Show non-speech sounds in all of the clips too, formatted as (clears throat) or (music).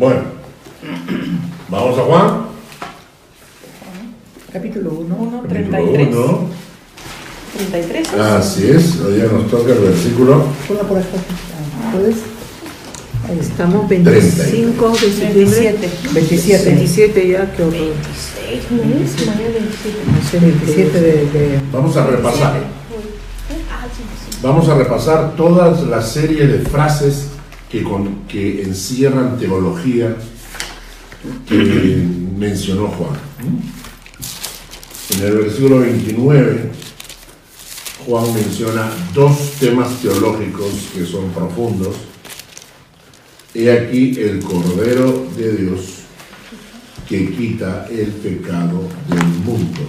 Bueno, vamos a Juan. Capítulo 1. 1, capítulo 33. uno. 33. Así es, hoy nos toca el versículo. Ponla por acá. ¿Puedes? Ahí estamos, 25 de septiembre. 27. 27. 27 ya, qué horror. 26, ¿no es? Mayo 27. No sé, 27 de, de- Vamos a repasar. Ah. Vamos a repasar toda la serie de frases que, encierran teología que mencionó Juan. En el versículo 29, Juan menciona dos temas teológicos que son profundos. He aquí el Cordero de Dios que quita el pecado del mundo.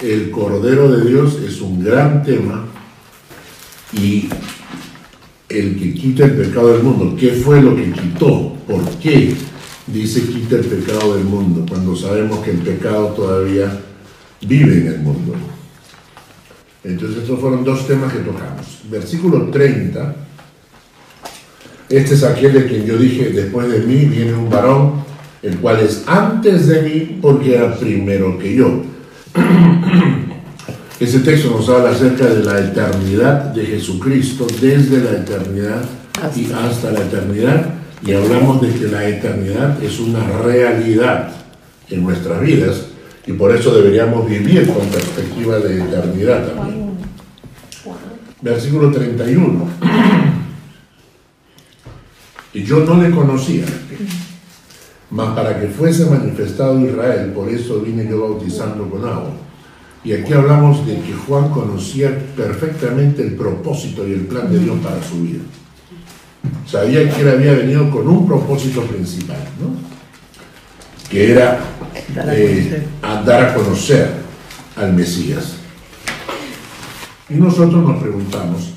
El Cordero de Dios es un gran tema y el que quita el pecado del mundo, ¿qué fue lo que quitó? ¿Por qué dice quita el pecado del mundo? Cuando sabemos que el pecado todavía vive en el mundo. Entonces estos fueron dos temas que tocamos. Versículo 30. Este es aquel de quien yo dije, después de mí viene un varón, el cual es antes de mí porque era primero que yo. (clears throat) Ese texto nos habla acerca de la eternidad de Jesucristo, desde la eternidad y hasta la eternidad, y hablamos de que la eternidad es una realidad en nuestras vidas, y por eso deberíamos vivir con perspectiva de eternidad también. Versículo 31. Y yo no le conocía, mas para que fuese manifestado Israel, por eso vine yo bautizando con agua. Y aquí hablamos de que Juan conocía perfectamente el propósito y el plan de Dios para su vida. Sabía que él había venido con un propósito principal, ¿no? Que era eh, dar a conocer al Mesías. Y nosotros nos preguntamos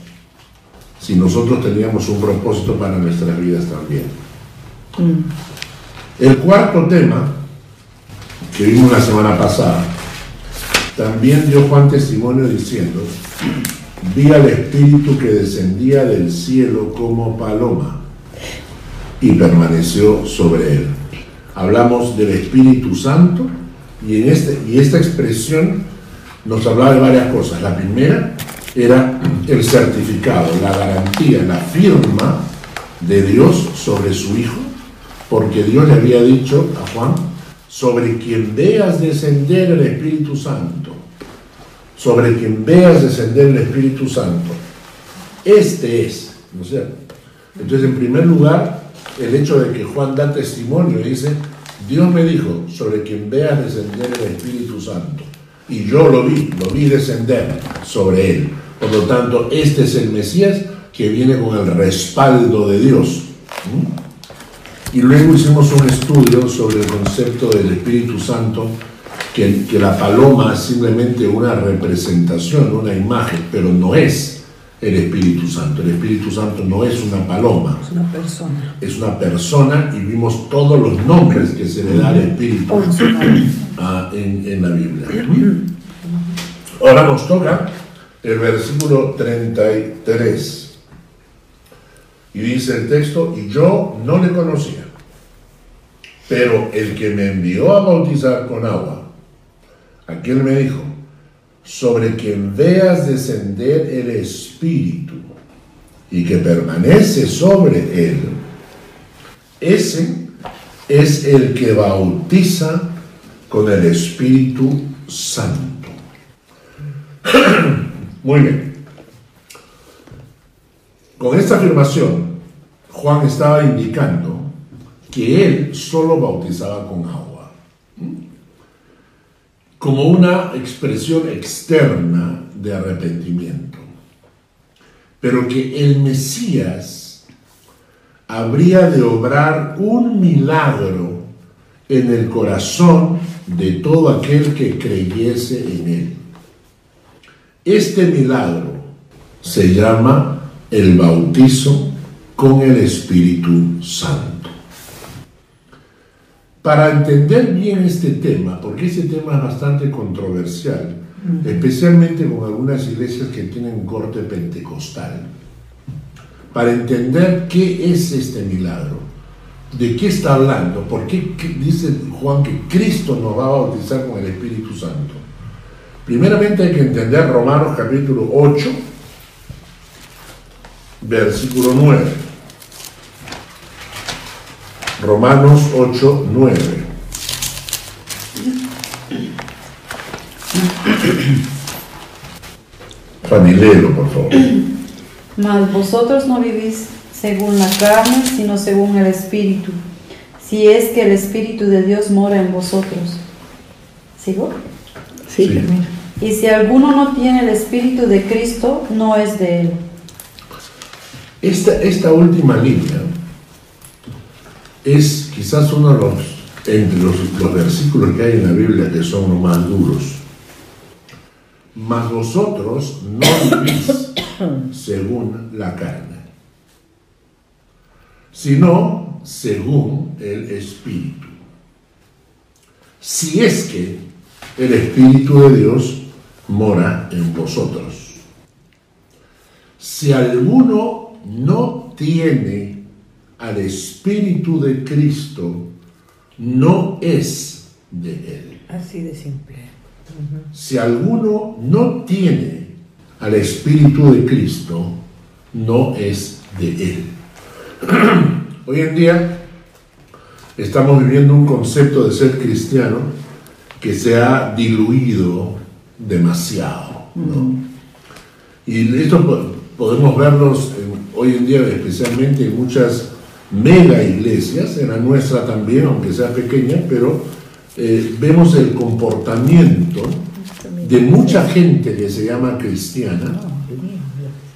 si nosotros teníamos un propósito para nuestras vidas también. El cuarto tema que vimos la semana pasada, también dio Juan testimonio diciendo, vi al Espíritu que descendía del cielo como paloma y permaneció sobre él. Hablamos del Espíritu Santo y, en este, y esta expresión nos hablaba de varias cosas. La primera era el certificado, la garantía, la firma de Dios sobre su Hijo, porque Dios le había dicho a Juan, sobre quien veas descender el Espíritu Santo, sobre quien veas descender el Espíritu Santo, este es, ¿no es cierto? Entonces, en primer lugar, el hecho de que Juan da testimonio y dice, Dios me dijo, sobre quien veas descender el Espíritu Santo, y yo lo vi, lo vi descender sobre él. Por lo tanto, este es el Mesías que viene con el respaldo de Dios. ¿Mm? Y luego hicimos un estudio sobre el concepto del Espíritu Santo, que, que la paloma es simplemente una representación, una imagen, pero no es el Espíritu Santo. El Espíritu Santo no es una paloma, Es una persona. es una persona y vimos todos los nombres que se le da al Espíritu ah, en, en la Biblia. Ahora nos toca el versículo 33. Y dice el texto, y yo no le conocía, pero el que me envió a bautizar con agua, aquel me dijo, sobre quien veas descender el Espíritu y que permanece sobre él, ese es el que bautiza con el Espíritu Santo. (clears throat) Muy bien. Con esta afirmación, Juan estaba indicando que él solo bautizaba con agua, como una expresión externa de arrepentimiento, pero que el Mesías habría de obrar un milagro en el corazón de todo aquel que creyese en él. Este milagro se llama el bautizo con el Espíritu Santo. Para entender bien este tema, porque este tema es bastante controversial, especialmente con algunas iglesias que tienen corte pentecostal, para entender qué es este milagro, ¿De qué está hablando? ¿Por qué dice Juan que Cristo nos va a bautizar con el Espíritu Santo? Primeramente hay que entender Romanos capítulo 8, versículo 9. Romanos 8, 9. Fanilero, por favor. Mas vosotros no vivís según la carne, sino según el Espíritu, si es que el Espíritu de Dios mora en vosotros. ¿Sigo? Sí, Sí. Y si alguno no tiene el Espíritu de Cristo, no es de él. Esta, esta última línea es quizás uno de los, entre los, los versículos que hay en la Biblia que son los más duros. Mas vosotros no vivís (coughs) según la carne, sino según el Espíritu. Si es que el Espíritu de Dios mora en vosotros. Si alguno no tiene al Espíritu de Cristo, no es de él. Así de simple. Si alguno no tiene al Espíritu de Cristo, no es de él. (clears throat) Hoy en día estamos viviendo un concepto de ser cristiano que se ha diluido demasiado. ¿no? Y esto po- podemos verlos hoy en día, especialmente en muchas mega iglesias, en la nuestra también, aunque sea pequeña, pero eh, vemos el comportamiento de mucha gente que se llama cristiana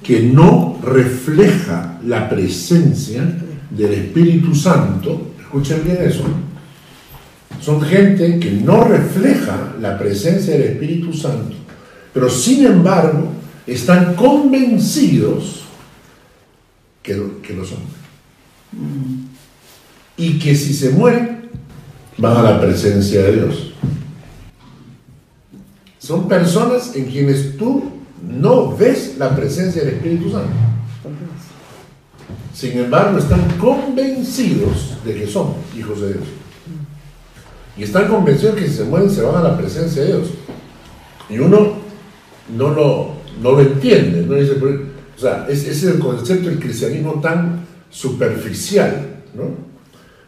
que no refleja la presencia del Espíritu Santo. Escuchen bien eso. Son gente que no refleja la presencia del Espíritu Santo, pero sin embargo están convencidos que lo, que lo son. Y que si se mueren, van a la presencia de Dios. Son personas en quienes tú no ves la presencia del Espíritu Santo. Sin embargo, están convencidos de que son hijos de Dios. Y están convencidos que si se mueren se van a la presencia de Dios. Y uno no lo, no lo entiende. ¿no? Dice, o sea, es- ese es el concepto del cristianismo tan superficial. ¿no?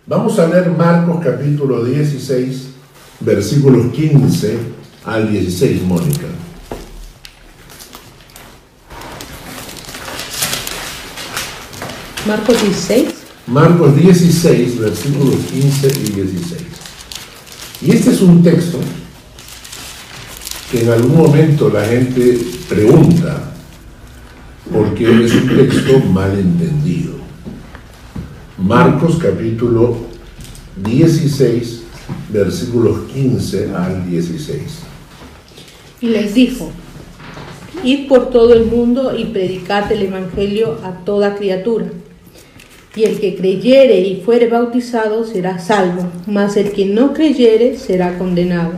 Vamos a leer Marcos capítulo 16, versículos 15 al 16, Mónica. Marcos 16. Marcos 16, versículos 15 y 16. Y este es un texto que en algún momento la gente pregunta porque es un texto mal entendido. Marcos capítulo 16, versículos 15 al 16. Y les dijo, id por todo el mundo y predicad el Evangelio a toda criatura. Y el que creyere y fuere bautizado será salvo, mas el que no creyere será condenado.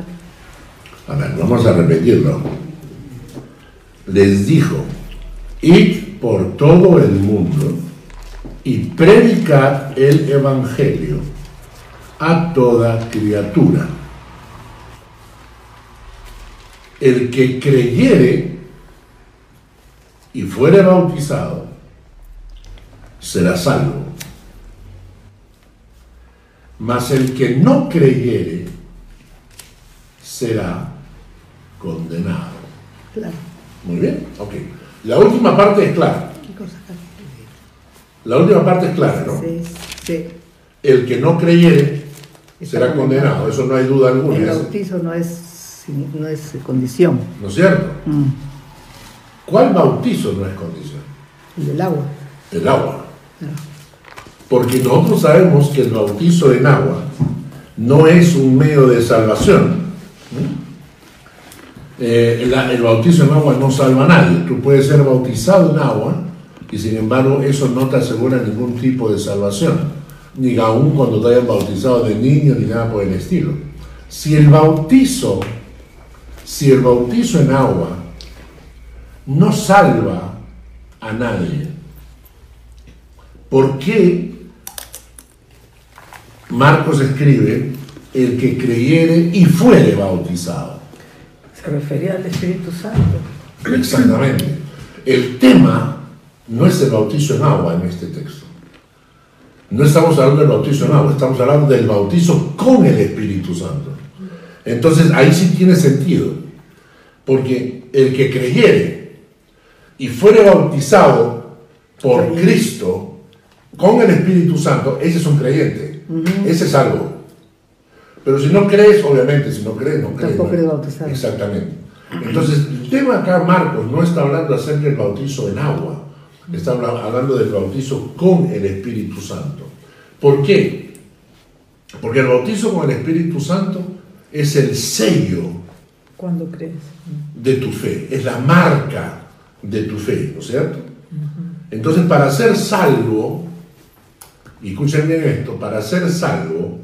A ver, vamos a repetirlo. Les dijo, id por todo el mundo y predicad el Evangelio a toda criatura. El que creyere y fuere bautizado será salvo. Mas el que no creyere será condenado. Claro. Muy bien, ok. La última parte es clara. La última parte es clara, ¿no? Sí, sí. El que no creyere será condenado, eso no hay duda alguna. El bautizo no es, no es condición. ¿No es cierto? Mm. ¿Cuál bautizo no es condición? El del agua. El agua. Claro. Porque nosotros sabemos que el bautizo en agua no es un medio de salvación. ¿no? Eh, la- el bautizo en agua no salva a nadie. Tú puedes ser bautizado en agua y sin embargo eso no te asegura ningún tipo de salvación. Ni aún cuando te hayan bautizado de niño ni nada por el estilo. Si el bautizo, si el bautizo en agua no salva a nadie, ¿Por qué Marcos escribe, el que creyere y fuere bautizado. Se refería al Espíritu Santo. Exactamente. El tema no es el bautizo en agua en este texto. No estamos hablando del bautizo en agua, estamos hablando del bautizo con el Espíritu Santo. Entonces ahí sí tiene sentido, porque el que creyere y fuere bautizado por Cristo con el Espíritu Santo, ese es un creyente, ese es algo. Pero si no crees, obviamente, si no crees, no crees. Tampoco ¿no? bautizado. Exactamente. Entonces, el tema acá, Marcos, no está hablando acerca del bautizo en agua, está habla- hablando del bautizo con el Espíritu Santo. ¿Por qué? Porque el bautizo con el Espíritu Santo es el sello ¿Cuándo crees? de tu fe, es la marca de tu fe, ¿no es cierto? Entonces, para ser salvo, y escuchen bien esto, para ser salvo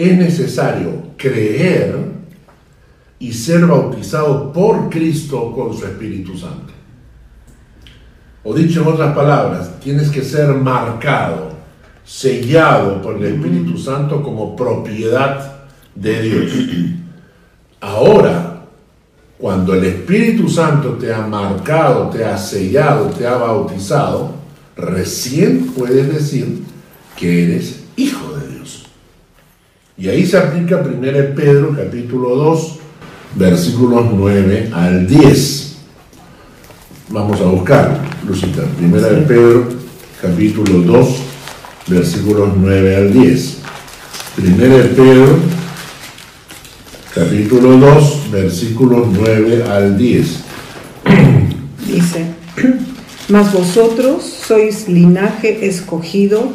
es necesario creer y ser bautizado por Cristo con su Espíritu Santo. O dicho en otras palabras, tienes que ser marcado, sellado por el Espíritu Santo como propiedad de Dios. Ahora, cuando el Espíritu Santo te ha marcado, te ha sellado, te ha bautizado, recién puedes decir que eres hijo de Dios. Y ahí se aplica 1 Pedro capítulo 2, versículos 9 al 10. Vamos a buscar, Lucita. 1 Pedro capítulo 2, versículos 9 al 10. 1 Pedro capítulo 2, versículos 9 al 10. Dice, mas vosotros sois linaje escogido,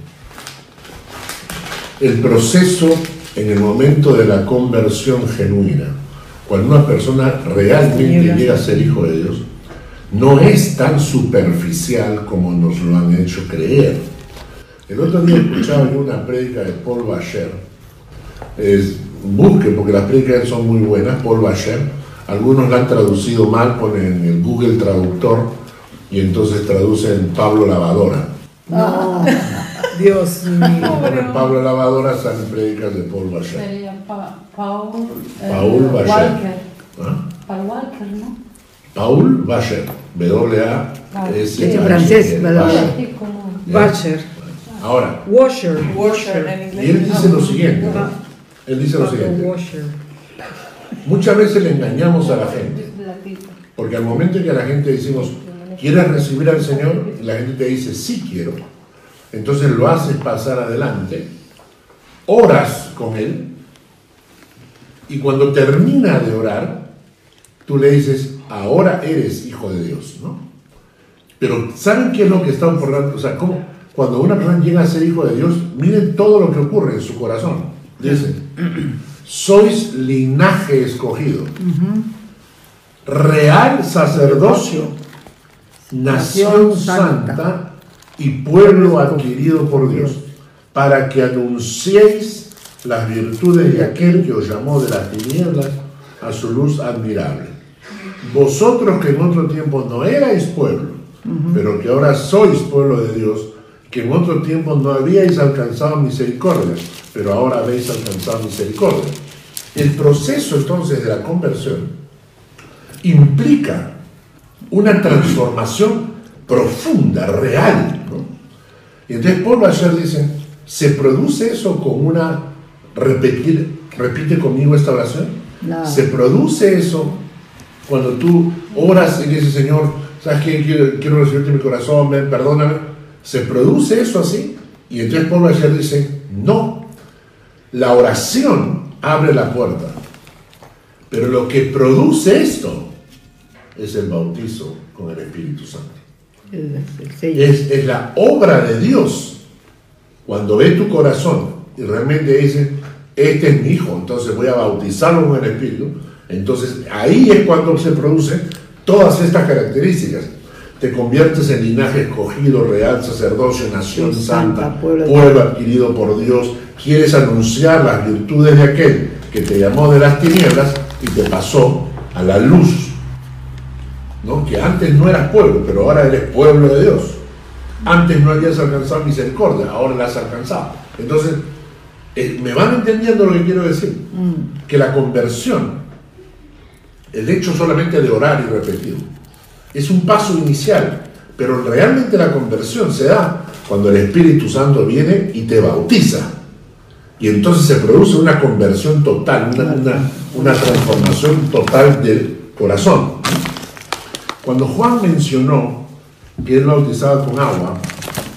el proceso en el momento de la conversión genuina, cuando una persona realmente llega a ser hijo de Dios, no es tan superficial como nos lo han hecho creer. El otro día escuchaba yo una prédica de Paul Bacher. Es, busque, porque las prédicas son muy buenas, Paul Bacher. Algunos la han traducido mal, ponen en el Google Traductor y entonces traducen Pablo Lavadora. No, (laughs) Dios mío. Pablo Lavadora salen prédicas de Paul Bacher. Sería Pa- Paul, eh, Paul Bacher. Walker. ¿Ah? Paul Walker, ¿no? Paul Bacher, W-A-S. Es en francés, Bacher, Ahora, Washer. washer, y él dice lo siguiente. ¿no? Él dice lo siguiente. Washer. Muchas veces le engañamos a la gente. Porque al momento en que a la gente decimos, ¿quieres recibir al Señor? Y la gente te dice, sí quiero. Entonces lo haces pasar adelante, oras con Él, y cuando termina de orar, tú le dices, ahora eres hijo de Dios, ¿no? Pero ¿saben qué es lo que está ocurriendo? O sea, ¿cómo? Cuando una persona llega a ser hijo de Dios, miren todo lo que ocurre en su corazón. Dice, sois linaje escogido, real sacerdocio, nación santa y pueblo adquirido por Dios, para que anunciéis las virtudes de aquel que os llamó de las tinieblas a su luz admirable. Vosotros que en otro tiempo no erais pueblo, pero que ahora sois pueblo de Dios, que en otro tiempo no habíais alcanzado misericordia, pero ahora habéis alcanzado misericordia. El proceso entonces de la conversión implica una transformación profunda, real. ¿no? Y entonces Paul Bacher dice, ¿se produce eso con una, repetir, repite conmigo esta oración? No. ¿Se produce eso cuando tú oras y dices, Señor, ¿sabes qué? Quiero, quiero recibirte en mi corazón, ven, perdóname. ¿Se produce eso así? Y entonces Paul Bacher dice, no. La oración abre la puerta. Pero lo que produce esto es el bautizo con el Espíritu Santo. Es, es la obra de Dios. Cuando ve tu corazón y realmente dice, este es mi hijo, entonces voy a bautizarlo con el Espíritu, entonces ahí es cuando se producen todas estas características. Te conviertes en linaje escogido, real, sacerdocio, nación Sí, santa, santa, pueblo adquirido por Dios. Quieres anunciar las virtudes de aquel que te llamó de las tinieblas y te pasó a la luz. ¿No? Que antes no eras pueblo, pero ahora eres pueblo de Dios. Antes no habías alcanzado misericordia, ahora la has alcanzado. Entonces, eh, ¿me van entendiendo lo que quiero decir? Que la conversión, el hecho solamente de orar y repetir, es un paso inicial, pero realmente la conversión se da cuando el Espíritu Santo viene y te bautiza. Y entonces se produce una conversión total, una, una- una transformación total del corazón. Cuando Juan mencionó que él bautizaba con agua,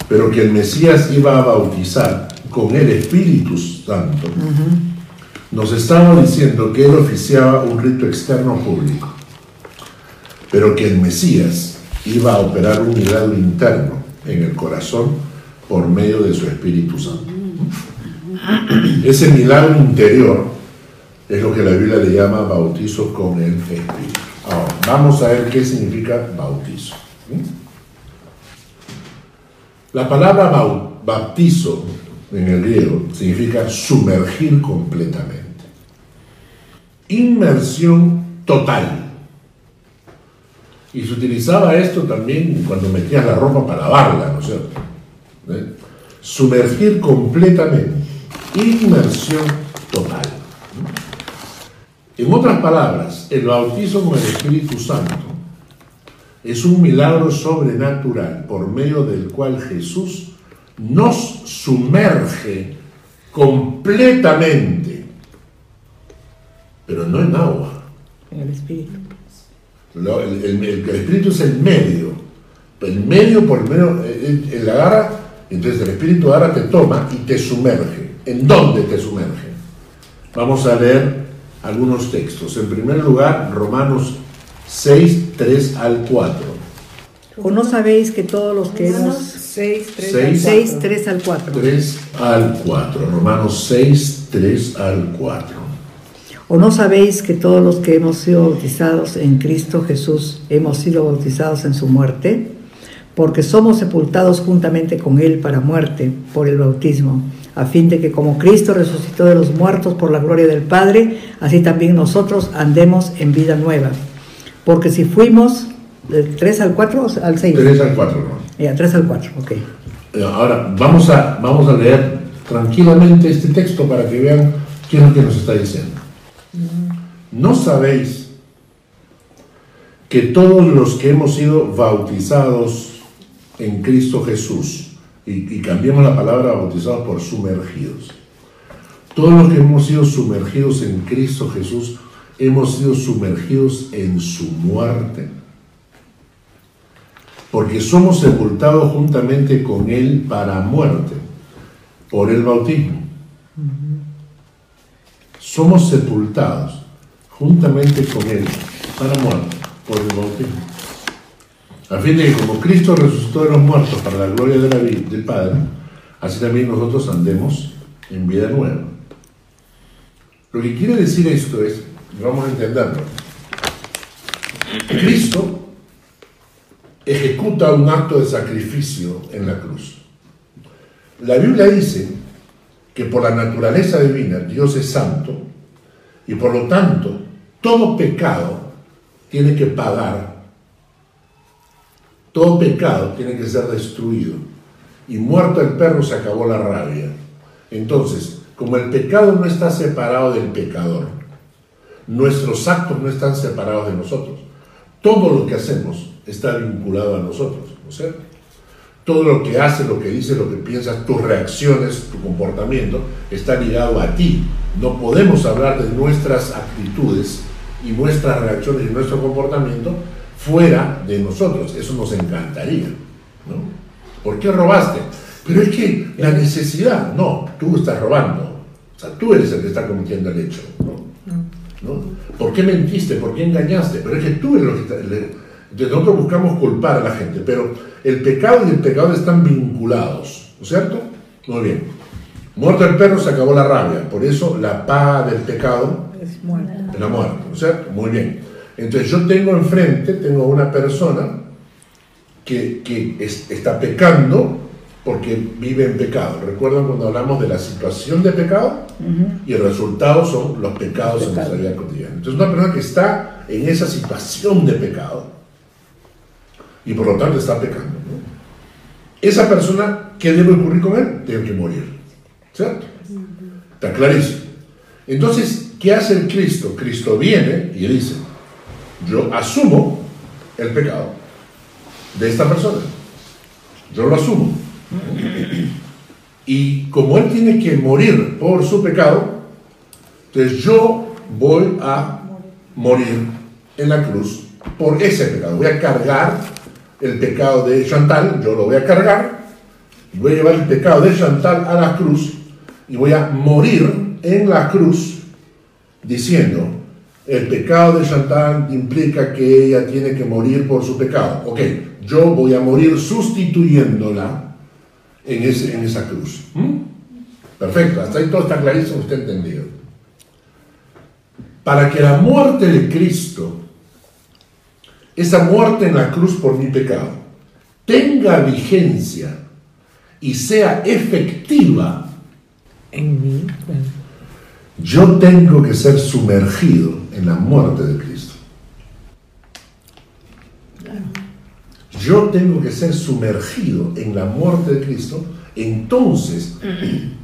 pero que el Mesías iba a bautizar con el Espíritu Santo, nos estaba diciendo que él oficiaba un rito externo público, pero que el Mesías iba a operar un milagro interno en el corazón por medio de su Espíritu Santo. Ese milagro interior es lo que la Biblia le llama bautizo con el Espíritu. Ahora, vamos a ver qué significa bautizo. La palabra bau- bautizo en el griego significa sumergir completamente. Inmersión total. Y se utilizaba esto también cuando metías la ropa para lavarla, ¿no es cierto? ¿Eh? Sumergir completamente. Inmersión total. En otras palabras, el bautizo con el Espíritu Santo es un milagro sobrenatural por medio del cual Jesús nos sumerge completamente, pero no en agua. En el Espíritu. Lo- el, el- el- el Espíritu es el medio, el medio por medio, él agarra, entonces el Espíritu agarra, te toma y te sumerge. ¿En dónde te sumerge? Vamos a leer algunos textos. En primer lugar, Romanos 6, 3 al 4. ¿O no sabéis que todos los que hemos... 6, 3, Seis. 6, 3 al 4. 3 al 4. Romanos 6, 3 al 4. ¿O no sabéis que todos los que hemos sido bautizados en Cristo Jesús hemos sido bautizados en su muerte? Porque somos sepultados juntamente con Él para muerte por el bautismo, a fin de que como Cristo resucitó de los muertos por la gloria del Padre, así también nosotros andemos en vida nueva. Porque si fuimos del 3 al 4 o al 6? 3 al 4, ¿no? Ya, 3 al 4, ok. Eh, Ahora, vamos a, vamos a leer tranquilamente este texto para que vean qué es lo que nos está diciendo. ¿No sabéis que todos los que hemos sido bautizados en Cristo Jesús, y, y cambiemos la palabra bautizados por sumergidos, todos los que hemos sido sumergidos en Cristo Jesús, hemos sido sumergidos en su muerte? porque somos sepultados juntamente con Él para muerte, por el bautismo. Somos sepultados juntamente con Él para muerte, por el bautismo. A fin de que como Cristo resucitó de los muertos para la gloria de la vi- del Padre, así también nosotros andemos en vida nueva. Lo que quiere decir esto es, vamos a entenderlo, Cristo ejecuta un acto de sacrificio en la cruz. La Biblia dice que por la naturaleza divina Dios es santo y por lo tanto todo pecado tiene que pagar, todo pecado tiene que ser destruido y muerto el perro se acabó la rabia. Entonces, como el pecado no está separado del pecador, nuestros actos no están separados de nosotros. Todo lo que hacemos está vinculado a nosotros, ¿no es cierto? Todo lo que haces, lo que dices, lo que piensas, tus reacciones, tu comportamiento, está ligado a ti. No podemos hablar de nuestras actitudes y nuestras reacciones y nuestro comportamiento fuera de nosotros. Eso nos encantaría, ¿no? ¿Por qué robaste? Pero es que la necesidad, no, tú estás robando. O sea, tú eres el que está cometiendo el hecho, ¿no? ¿no? ¿Por qué mentiste? ¿Por qué engañaste? Pero es que tú eres lo que está... le- nosotros buscamos culpar a la gente, pero el pecado y el pecado están vinculados, ¿no es cierto? Muy bien. Muerto el perro se acabó la rabia, por eso la paga del pecado Es muerto. es la muerte, ¿no es cierto? Muy bien. Entonces yo tengo enfrente, tengo una persona que, que es- está pecando porque vive en pecado. ¿Recuerdan cuando hablamos de la situación de pecado? Y el resultado son los pecados en nuestra vida cotidiana. Entonces una persona que está en esa situación de pecado y por lo tanto está pecando. ¿no? Esa persona, ¿qué debe ocurrir con él? Debe que morir. ¿Cierto? Está clarísimo. Entonces, ¿qué hace el Cristo? Cristo viene y dice, yo asumo el pecado de esta persona. Yo lo asumo. Y como él tiene que morir por su pecado, entonces yo voy a morir en la cruz por ese pecado. Voy a cargar el pecado de Chantal, yo lo voy a cargar, voy a llevar el pecado de Chantal a la cruz y voy a morir en la cruz diciendo, el pecado de Chantal implica que ella tiene que morir por su pecado. Ok, yo voy a morir sustituyéndola en, ese, en esa cruz. ¿Mm? Perfecto, hasta ahí todo está clarísimo, usted entendido. Para que la muerte de Cristo, esa muerte en la cruz por mi pecado, tenga vigencia y sea efectiva, En mí. Yo tengo que ser sumergido en la muerte de Cristo. Yo tengo que ser sumergido en la muerte de Cristo. Entonces,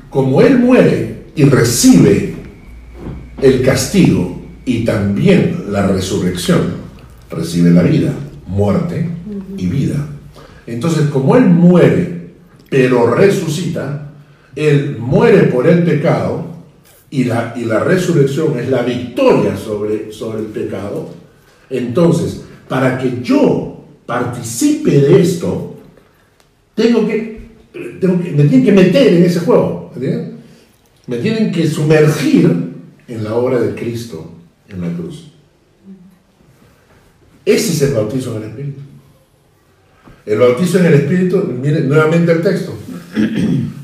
como Él muere y recibe el castigo y también la resurrección, recibe la vida, muerte y vida. Entonces, como Él muere, pero resucita, Él muere por el pecado y la, y la resurrección es la victoria sobre, sobre el pecado. Entonces, para que yo participe de esto, tengo que, tengo que- me tienen que meter en ese juego. Me tienen que sumergir en la obra de Cristo en la cruz. Ese es el bautizo en el Espíritu. El bautizo en el Espíritu, miren nuevamente el texto.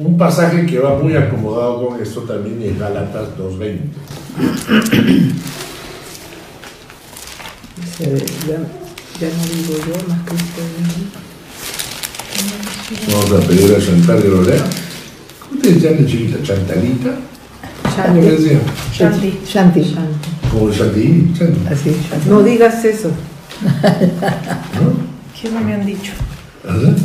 Un pasaje que va muy acomodado con esto también es Gálatas 2.20. Dice, ya, ya no digo yo, más en mí. Vamos a pedir a Chantal que lo lea. ¿Cómo te decían de chiquita? ¿Chantalita? ¿Cómo le decían? Shanti. Shanti. Como Chantilly, Chanti, Así. No digas eso. ¿no? ¿Qué no me han dicho? ¿Verdad?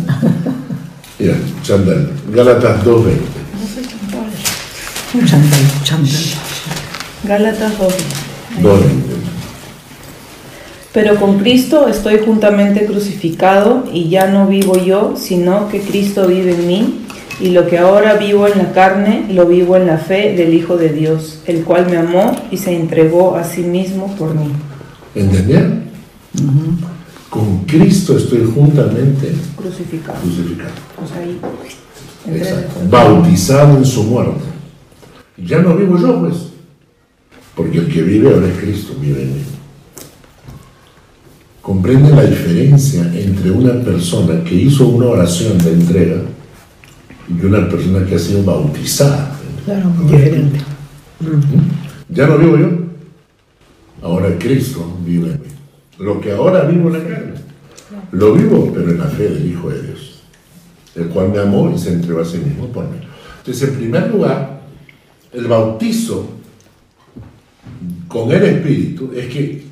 Mira, Chantal, Gálatas 2.20. No soy Chantal. Chandal, chandal. Gálatas 2. 2.20. Pero con Cristo estoy juntamente crucificado y ya no vivo yo, sino que Cristo vive en mí. Y lo que ahora vivo en la carne, lo vivo en la fe del Hijo de Dios, el cual me amó y se entregó a sí mismo por mí. ¿Entendieron? Con Cristo estoy juntamente Crucificado. crucificado. O sea, ahí. entré Exacto. Bautizado en su muerte. Y ya no vivo yo, pues. Porque el que vive ahora es Cristo, vive en mí. ¿Comprenden la diferencia entre una persona que hizo una oración de entrega y una persona que ha sido bautizada? Claro, diferente. Ya no vivo yo. Ahora Cristo vive en mí. Lo que ahora vivo en la carne, lo vivo, pero en la fe del Hijo de Dios, el cual me amó y se entregó a sí mismo por mí. Entonces, en primer lugar, el bautizo con el Espíritu es que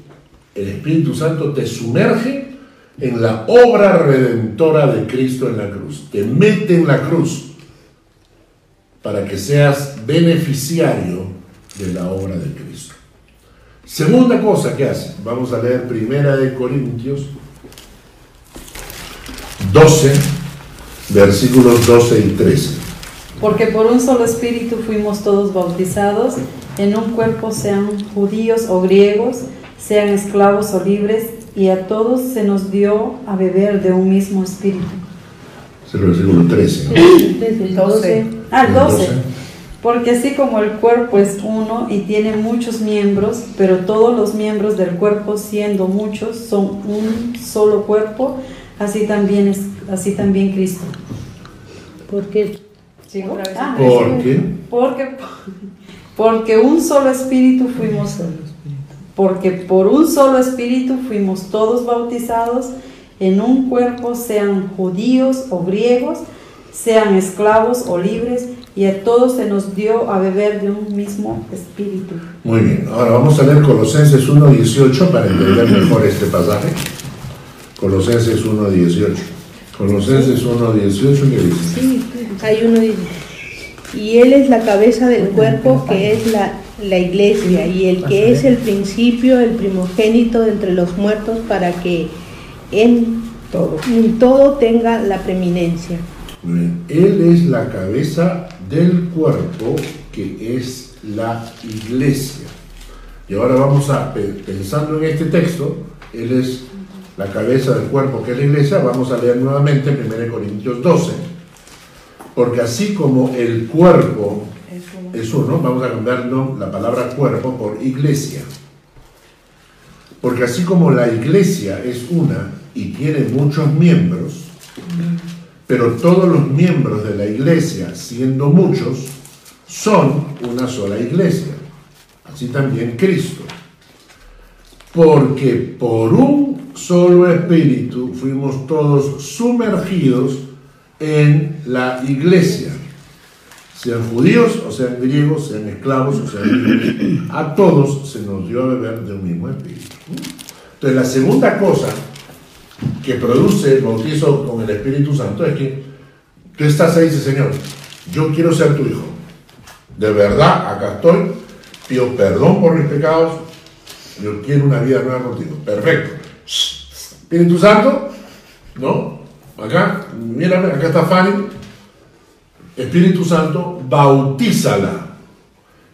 el Espíritu Santo te sumerge en la obra redentora de Cristo en la cruz, te mete en la cruz para que seas beneficiario de la obra de Cristo. Segunda cosa que hace, vamos a leer Primera de Corintios 12, versículos 12 y 13. Porque por un solo espíritu fuimos todos bautizados en un cuerpo, sean judíos o griegos, sean esclavos o libres, y a todos se nos dio a beber de un mismo espíritu. Es el versículo 13. ¿no? Desde el 12. Ah, el 12. 12. Porque así como el cuerpo es uno y tiene muchos miembros, pero todos los miembros del cuerpo, siendo muchos, son un solo cuerpo, así también es, así también Cristo. Ah, ¿Por qué? porque, porque un solo espíritu fuimos, porque por un solo espíritu fuimos todos bautizados en un cuerpo, sean judíos o griegos, sean esclavos o libres, y a todos se nos dio a beber de un mismo espíritu. Muy bien, ahora vamos a leer Colosenses 1.18 para entender mejor este pasaje. Colosenses 1.18. Colosenses 1.18, ¿qué dice? sí, hay uno dice, y él es la cabeza del cuerpo que es la, la iglesia y el que es el principio, el primogénito de entre los muertos para que en Todo. en todo tenga la preeminencia. Él es la cabeza del cuerpo que es la iglesia. Y ahora vamos a, pe- pensando en este texto, Él es la cabeza del cuerpo que es la iglesia, vamos a leer nuevamente 1 Corintios 12. Porque así como el cuerpo es uno, vamos a cambiar la palabra cuerpo por iglesia. Porque así como la iglesia es una y tiene muchos miembros, pero todos los miembros de la iglesia, siendo muchos, son una sola iglesia. Así también Cristo. Porque por un solo espíritu fuimos todos sumergidos en la iglesia. Sean judíos o sean griegos, sean esclavos o sean libres, a todos se nos dio a beber de un mismo espíritu. Entonces la segunda cosa que produce el bautizo con el Espíritu Santo es que tú estás ahí y dices, Señor, yo quiero ser tu hijo. De verdad, acá estoy, pido perdón por mis pecados, yo quiero una vida nueva contigo. Perfecto. Espíritu Santo, ¿no? Acá, mírame, acá está Fanny. Espíritu Santo, bautízala.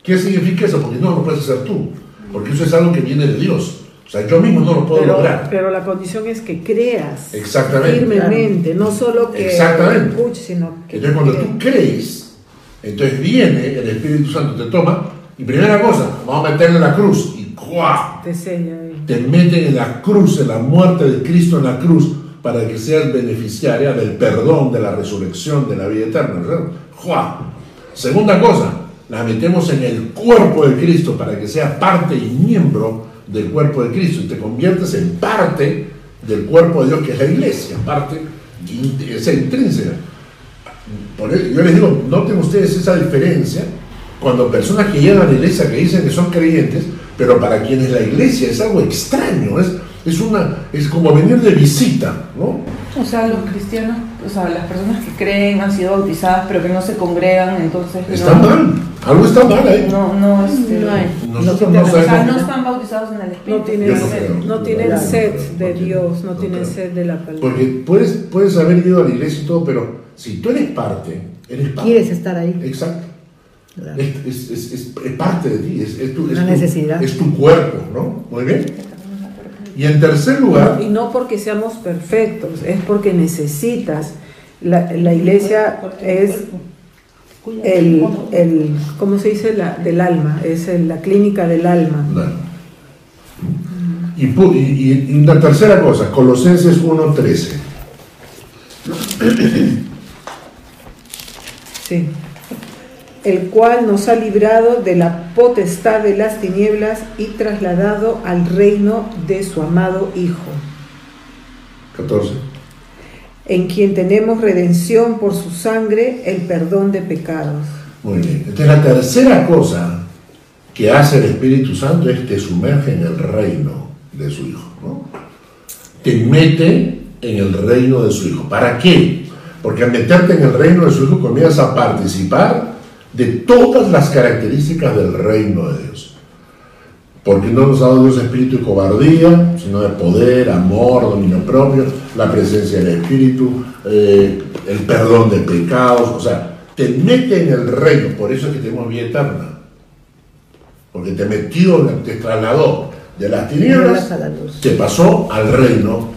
¿Qué significa eso? Porque no lo puedes hacer tú, porque eso es algo que viene de Dios. O sea, yo mismo no lo puedo Pero, lograr. pero la condición es que creas Exactamente. firmemente, no solo que Exactamente. escuches, sino que Entonces cuando tú crees, entonces viene el Espíritu Santo, te toma, y primera cosa, vamos a meterle la cruz, y ¡cuá! te sella ahí. te meten en la cruz, en la muerte de Cristo en la cruz, para que seas beneficiaria del perdón, de la resurrección, de la vida eterna. ¡Juá! Segunda cosa, la metemos en el cuerpo de Cristo para que sea parte y miembro del cuerpo de Cristo y te conviertes en parte del cuerpo de Dios que es la iglesia, parte esa intrínseca. Por eso, yo les digo, noten ustedes esa diferencia cuando personas que llegan a la iglesia que dicen que son creyentes, pero para quienes la iglesia es algo extraño, es, es, una, es como venir de visita, ¿no? O sea, los cristianos, o sea, las personas que creen han sido bautizadas pero que no se congregan, entonces Está no, mal, algo está mal ahí. no, no, este, No hay. Nosotros No no o sea, no sabemos. están bautizados en el Espíritu. No tienen, no sed, no tienen Claro, sed de. Dios, no No tienen creo. sed de la palabra. Porque puedes, puedes haber ido a la iglesia y todo, pero si tú eres parte, eres parte. Quieres estar ahí. Exacto. Claro. Es, es- es- es- es parte de ti, es, es tu, es Una tu- necesidad. es tu cuerpo, ¿no? Muy bien. Y en tercer lugar, Y no porque seamos perfectos, es porque necesitas. La, la iglesia es el, el, ¿cómo se dice? La, del alma, es el- la clínica del alma. y, y- y una tercera cosa, Colosenses 1.13. Sí. El cual nos ha librado de la potestad de las tinieblas y trasladado al reino de su amado Hijo, 14. En quien tenemos redención por su sangre, el perdón de pecados. Muy bien. Entonces la tercera cosa que hace el Espíritu Santo es te sumerge en el reino de su Hijo. Te mete en el reino de su Hijo. ¿Para qué? Porque al meterte en el reino de su Hijo comienzas a participar de todas las características del reino de Dios. Porque no nos ha dado Dios espíritu de cobardía, sino de poder, amor, dominio propio, la presencia del Espíritu, eh, el perdón de pecados. O sea, te mete en el reino, por eso es que tenemos vida eterna. Porque te metió, te trasladó de las tinieblas, te pasó al reino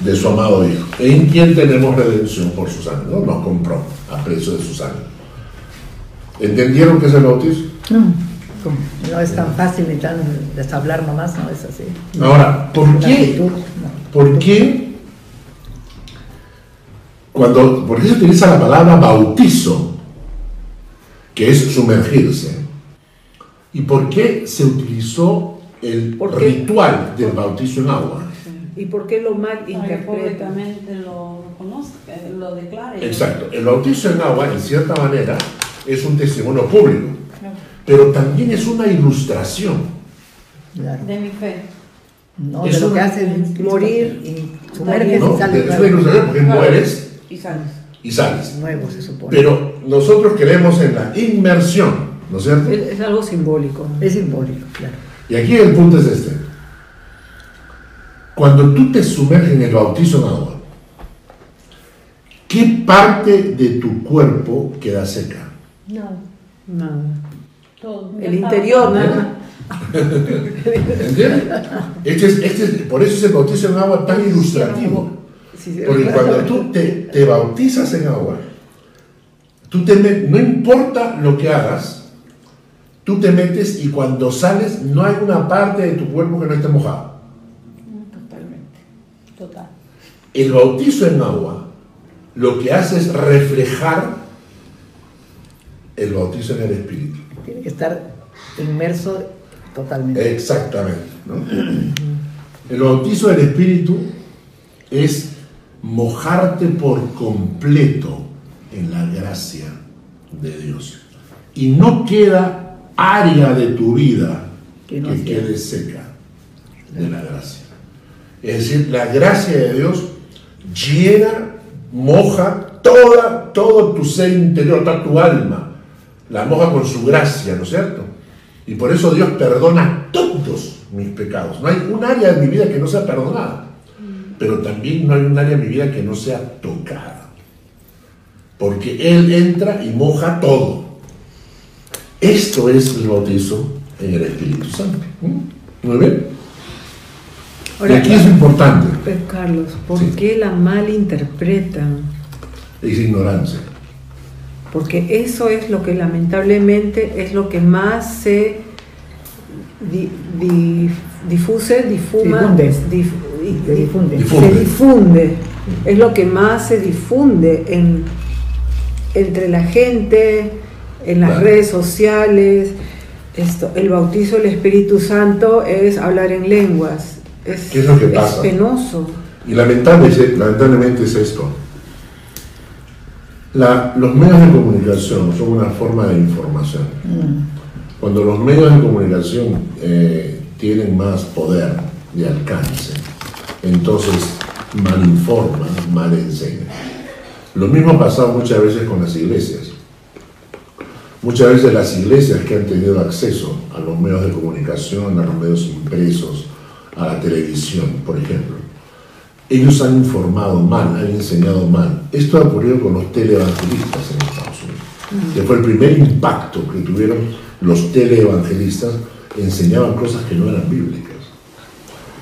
de su amado Hijo, en quien tenemos redención por su sangre, ¿no? nos compró a precio de su sangre. ¿Entendieron qué es el bautismo? No. No es tan fácil ni tan deshablar nomás, no es así. Ahora, ¿por Una qué? actitud, no. ¿Por qué? Cuando, ¿Por qué se utiliza la palabra bautizo? Que es sumergirse. ¿Y por qué se utilizó el ritual del bautizo en agua? ¿Y por qué lo mal públicamente lo conozca, eh, lo declare. Exacto. El bautizo en agua, en cierta manera, es un testimonio público, pero también es una ilustración. Claro. De mi fe. No, Es de lo que hace morir y sumerges ¿no? y sales Es una ilustración porque mueres Y sales. y sales. Nuevo se supone. Pero nosotros creemos en la inmersión, ¿no es cierto? Es, es algo simbólico. es simbólico, claro. Y aquí el punto es este. Cuando tú te sumerges en el bautizo en agua, ¿qué parte de tu cuerpo queda seca? No, Nada. Todo. El interior, ¿no? nada. ¿Entiendes? Este es, este es- por eso es el bautizo en agua tan ilustrativo. Porque cuando tú te, te bautizas en agua, tú te met- no importa lo que hagas, tú te metes y cuando sales no hay una parte de tu cuerpo que no esté mojada. Totalmente. Total. El bautizo en agua lo que hace es reflejar el bautizo en el Espíritu. Tiene que estar inmerso totalmente. Exactamente. ¿no? (clears throat) El bautizo del Espíritu es mojarte por completo en la gracia de Dios. Y no queda área de tu vida Que que, no quede seca de la gracia. Es decir, la gracia de Dios llena, moja toda, todo tu ser interior, toda tu alma. La moja con su gracia, ¿no es cierto? Y por eso Dios perdona todos mis pecados. No hay un área de mi vida que no sea perdonada. Pero también no hay un área de mi vida que no sea tocada. Porque Él entra y moja todo. Esto es el bautizo en el Espíritu Santo. ¿Mm? Muy bien. Y aquí es importante, Carlos, ¿por Sí. qué la malinterpretan? es ignorancia. Porque eso es lo que lamentablemente es lo que más se di- di- difuse, difuma, Difunde. dif- di- difunde. Difunde. se difunde. Es lo que más se difunde en, entre la gente, en las Claro. redes sociales. Esto, el bautizo del Espíritu Santo es hablar en lenguas. Es, ¿Qué es lo que es pasa? penoso. Y lamentable- lamentablemente es esto. La- los medios de comunicación son una forma de información. Cuando los medios de comunicación eh, tienen más poder de alcance, entonces mal informan, mal enseñan. Lo mismo ha pasado muchas veces con las iglesias. Muchas veces las iglesias que han tenido acceso a los medios de comunicación, a los medios impresos, a la televisión, por ejemplo, ellos han informado mal, han enseñado mal. Esto ha ocurrido con los teleevangelistas en Estados Unidos, que fue el primer impacto que tuvieron los teleevangelistas, enseñaban cosas que no eran bíblicas,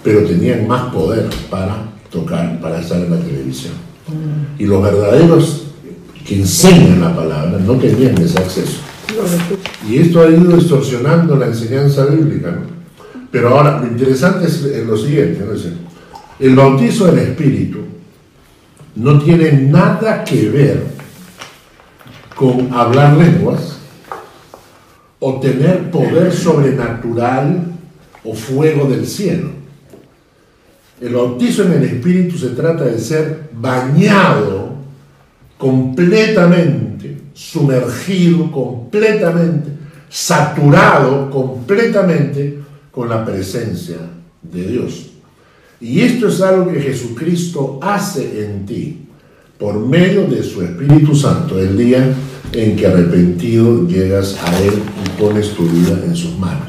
pero tenían más poder para tocar, para estar en la televisión. Y los verdaderos que enseñan la palabra no tenían ese acceso. Y esto ha ido distorsionando la enseñanza bíblica. ¿no? Pero ahora, lo interesante es lo siguiente, ¿no? El bautizo del Espíritu no tiene nada que ver con hablar lenguas o tener poder sobrenatural o fuego del cielo. El bautizo en el Espíritu se trata de ser bañado completamente, sumergido completamente, saturado completamente con la presencia de Dios. Y esto es algo que Jesucristo hace en ti por medio de su Espíritu Santo el día en que arrepentido llegas a Él y pones tu vida en sus manos.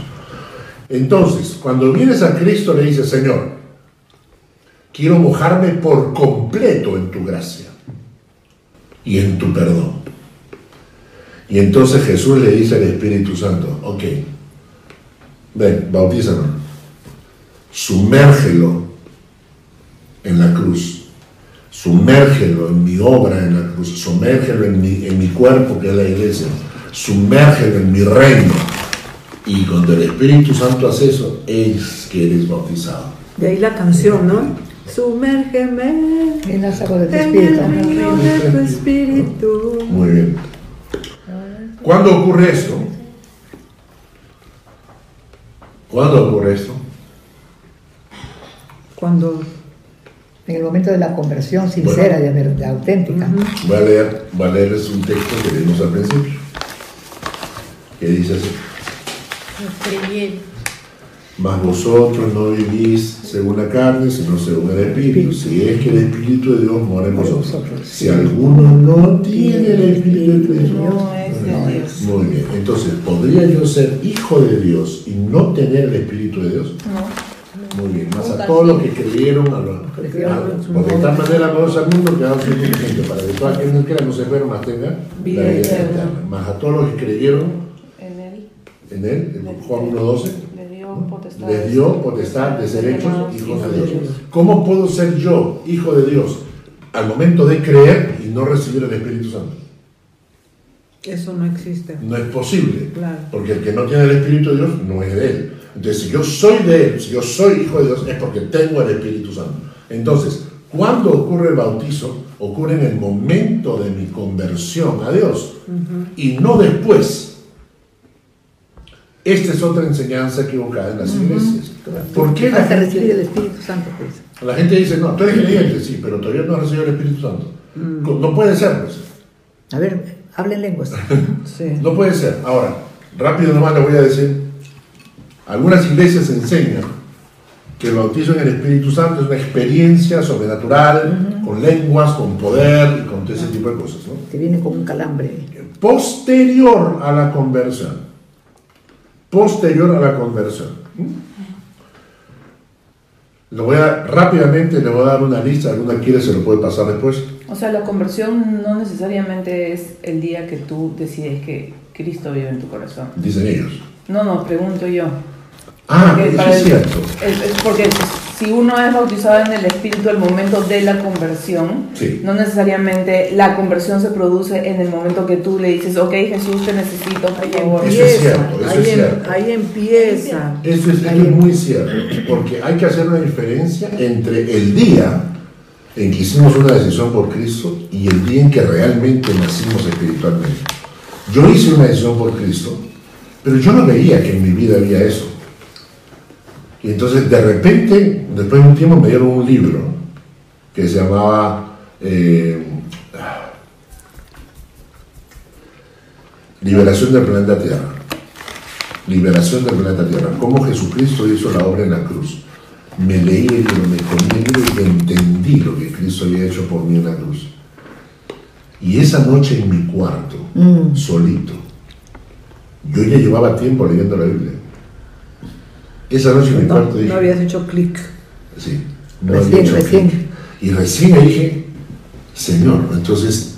Entonces, cuando vienes a Cristo le dices, Señor, quiero mojarme por completo en tu gracia y en tu perdón. Y entonces Jesús le dice al Espíritu Santo, ok, ven, bautízanos, sumérgelo en la cruz, sumérgelo en mi obra en la cruz, sumérgelo en mi, en mi cuerpo que es la iglesia, sumérgelo en mi reino. Y cuando el Espíritu Santo hace eso, es que eres bautizado. De ahí la canción, ¿no? Sumérgeme En las aguas del en Espíritu. el río de tu espíritu. Muy bien. ¿Cuándo ocurre esto? ¿Cuándo ocurre esto? Cuando En el momento de la conversión sincera, de auténtica. Voy a leer, voy a leerles un texto que leímos al principio, que dice así. Mas vosotros no vivís según la carne, sino según el Espíritu. Si es que el Espíritu de Dios mora en vosotros. Si alguno no tiene el Espíritu de Dios, No es de Dios. Muy bien. Entonces, ¿podría yo ser hijo de Dios y no tener el Espíritu de Dios? No. Muy bien. Más a todos los que creyeron, a los, a- porque de tal manera amorosa al mundo que ha dado su inteligente para que todo aquel que no se fuera más tenga la vida eterna. Más a todos los que creyeron En él en él, en Juan 1.12, le dio potestad. les dio potestad de ser hechos hijos de Dios. ¿Cómo puedo ser yo hijo de Dios al momento de creer y no recibir el Espíritu Santo? eso no existe. No es posible, Claro. porque el que no tiene el Espíritu de Dios no es de él. Entonces, si yo soy de él, si yo soy hijo de Dios, es porque tengo el Espíritu Santo. Entonces, cuando ocurre el bautizo? Ocurre en el momento de mi conversión a Dios y no después. Esta es otra enseñanza equivocada en las iglesias. ¿Por qué la Hasta gente- recibir el Espíritu Santo, pues. la gente dice, no, tú eres creyente, sí, pero todavía no has recibido el Espíritu Santo. No puede ser, pues. A ver, hablen lenguas. (laughs) Sí. No puede ser. Ahora, rápido nomás le voy a decir, algunas iglesias enseñan que el bautismo en el Espíritu Santo es una experiencia sobrenatural, con lenguas, con poder y con todo ese tipo de cosas. ¿no? Que viene con un calambre. Posterior a la conversión. Posterior a la conversión. ¿Mm? Le voy a, rápidamente le voy a dar una lista, alguna quiere se lo puede pasar después. O sea, la conversión no necesariamente es el día que tú decides que Cristo vive en tu corazón. Dicen ellos. No, no, pregunto yo. Ah, Porque eso es el- cierto. Es, es porque si uno es bautizado en el Espíritu al momento de la conversión, Sí. no necesariamente la conversión se produce en el momento que tú le dices, ok Jesús, te necesito, por Ahí favor. Eso es empieza, cierto, eso ahí, es em- cierto. ahí empieza. Eso es, eso es muy cierto, porque hay que hacer una diferencia entre el día en que hicimos una decisión por Cristo y el día en que realmente nacimos espiritualmente. Yo hice una decisión por Cristo, pero yo no veía que en mi vida había eso. Y entonces de repente, después de un tiempo, me dieron un libro que se llamaba eh, Liberación del planeta Tierra. Liberación del planeta Tierra. Cómo Jesucristo hizo la obra en la cruz. Me leí el libro, me comí el libro y entendí lo que Cristo había hecho por mí en la cruz. Y esa noche en mi cuarto, solito, yo ya llevaba tiempo leyendo la Biblia. Esa noche en mi cuarto dije, no habías hecho clic. Sí, no Recién, había hecho recién. clic. Y recién dije, Señor, entonces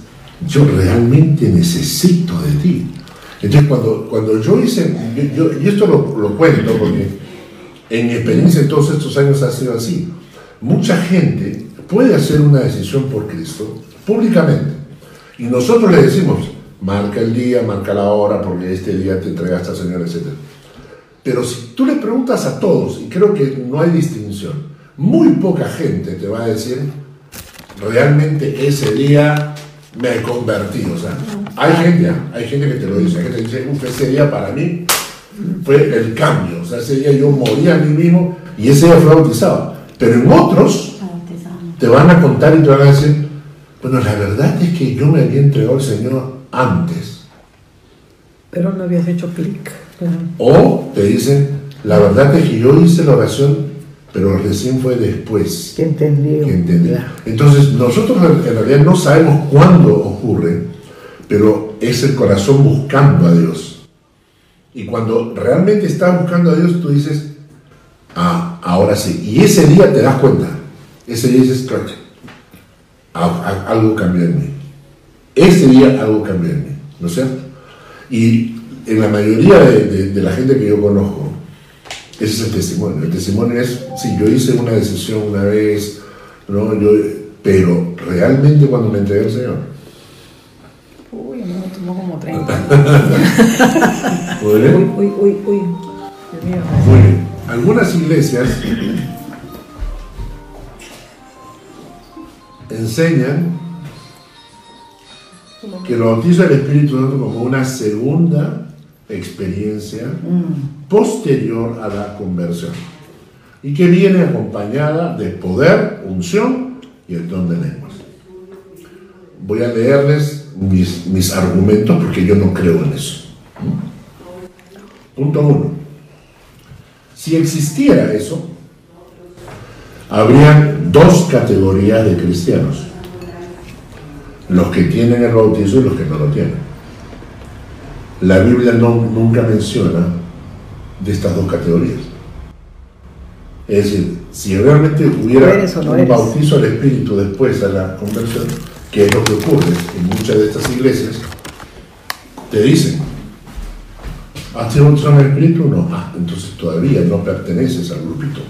yo realmente necesito de ti. Entonces cuando, cuando yo hice, yo, yo- y esto lo, lo cuento porque en mi experiencia en todos estos años ha sido así. Mucha gente puede hacer una decisión por Cristo públicamente. Y nosotros le decimos, marca el día, marca la hora, porque este día te entregaste al Señor, etc. Pero si tú le preguntas a todos, y creo que no hay distinción, muy poca gente te va a decir, realmente ese día me he convertido. O sea, hay gente, hay gente que te lo dice, hay gente que dice, "Uf, ese día para mí fue el cambio. O sea, ese día yo morí a mí mismo y ese día fue bautizado. Pero en otros te van a contar y te van a decir, bueno, la verdad es que yo me había entregado al Señor antes. Pero no habías hecho clic. O te dicen, la verdad es que yo hice la oración, pero recién fue después Que entendió. que entendí. Claro. Entonces, nosotros en realidad no sabemos cuándo ocurre, pero es el corazón buscando a Dios. Y cuando realmente estás buscando a Dios, tú dices, ah, ahora sí. Y ese día te das cuenta. Ese día dices, claro, algo cambió en mí. Ese día algo cambió en mí, ¿no es cierto? Y en la mayoría de, de- de la gente que yo conozco, ese es el testimonio. El testimonio es, sí, yo hice una decisión una vez, ¿no? yo, pero realmente cuando me entregué al Señor, Uy, a mí me tomó como 30. (laughs) ¿podré? Uy, uy, uy, uy. Dios mío. Muy bien. Algunas iglesias enseñan que el bautizo del Espíritu Santo como una segunda experiencia posterior a la conversión y que viene acompañada de poder, unción y el don de lenguas. Voy a leerles mis, mis argumentos porque yo no creo en eso. Punto uno. Si existiera eso, habrían dos categorías de cristianos. Los que tienen el bautizo y los que no lo tienen. La Biblia no, nunca menciona de estas dos categorías. Es decir, si realmente hubiera ¿Eres o no un bautizo al Espíritu después de la conversión, que es lo que ocurre en muchas de estas iglesias, te dicen, ¿Has tenido bautizo el Espíritu? No. Ah, entonces todavía no perteneces al grupito.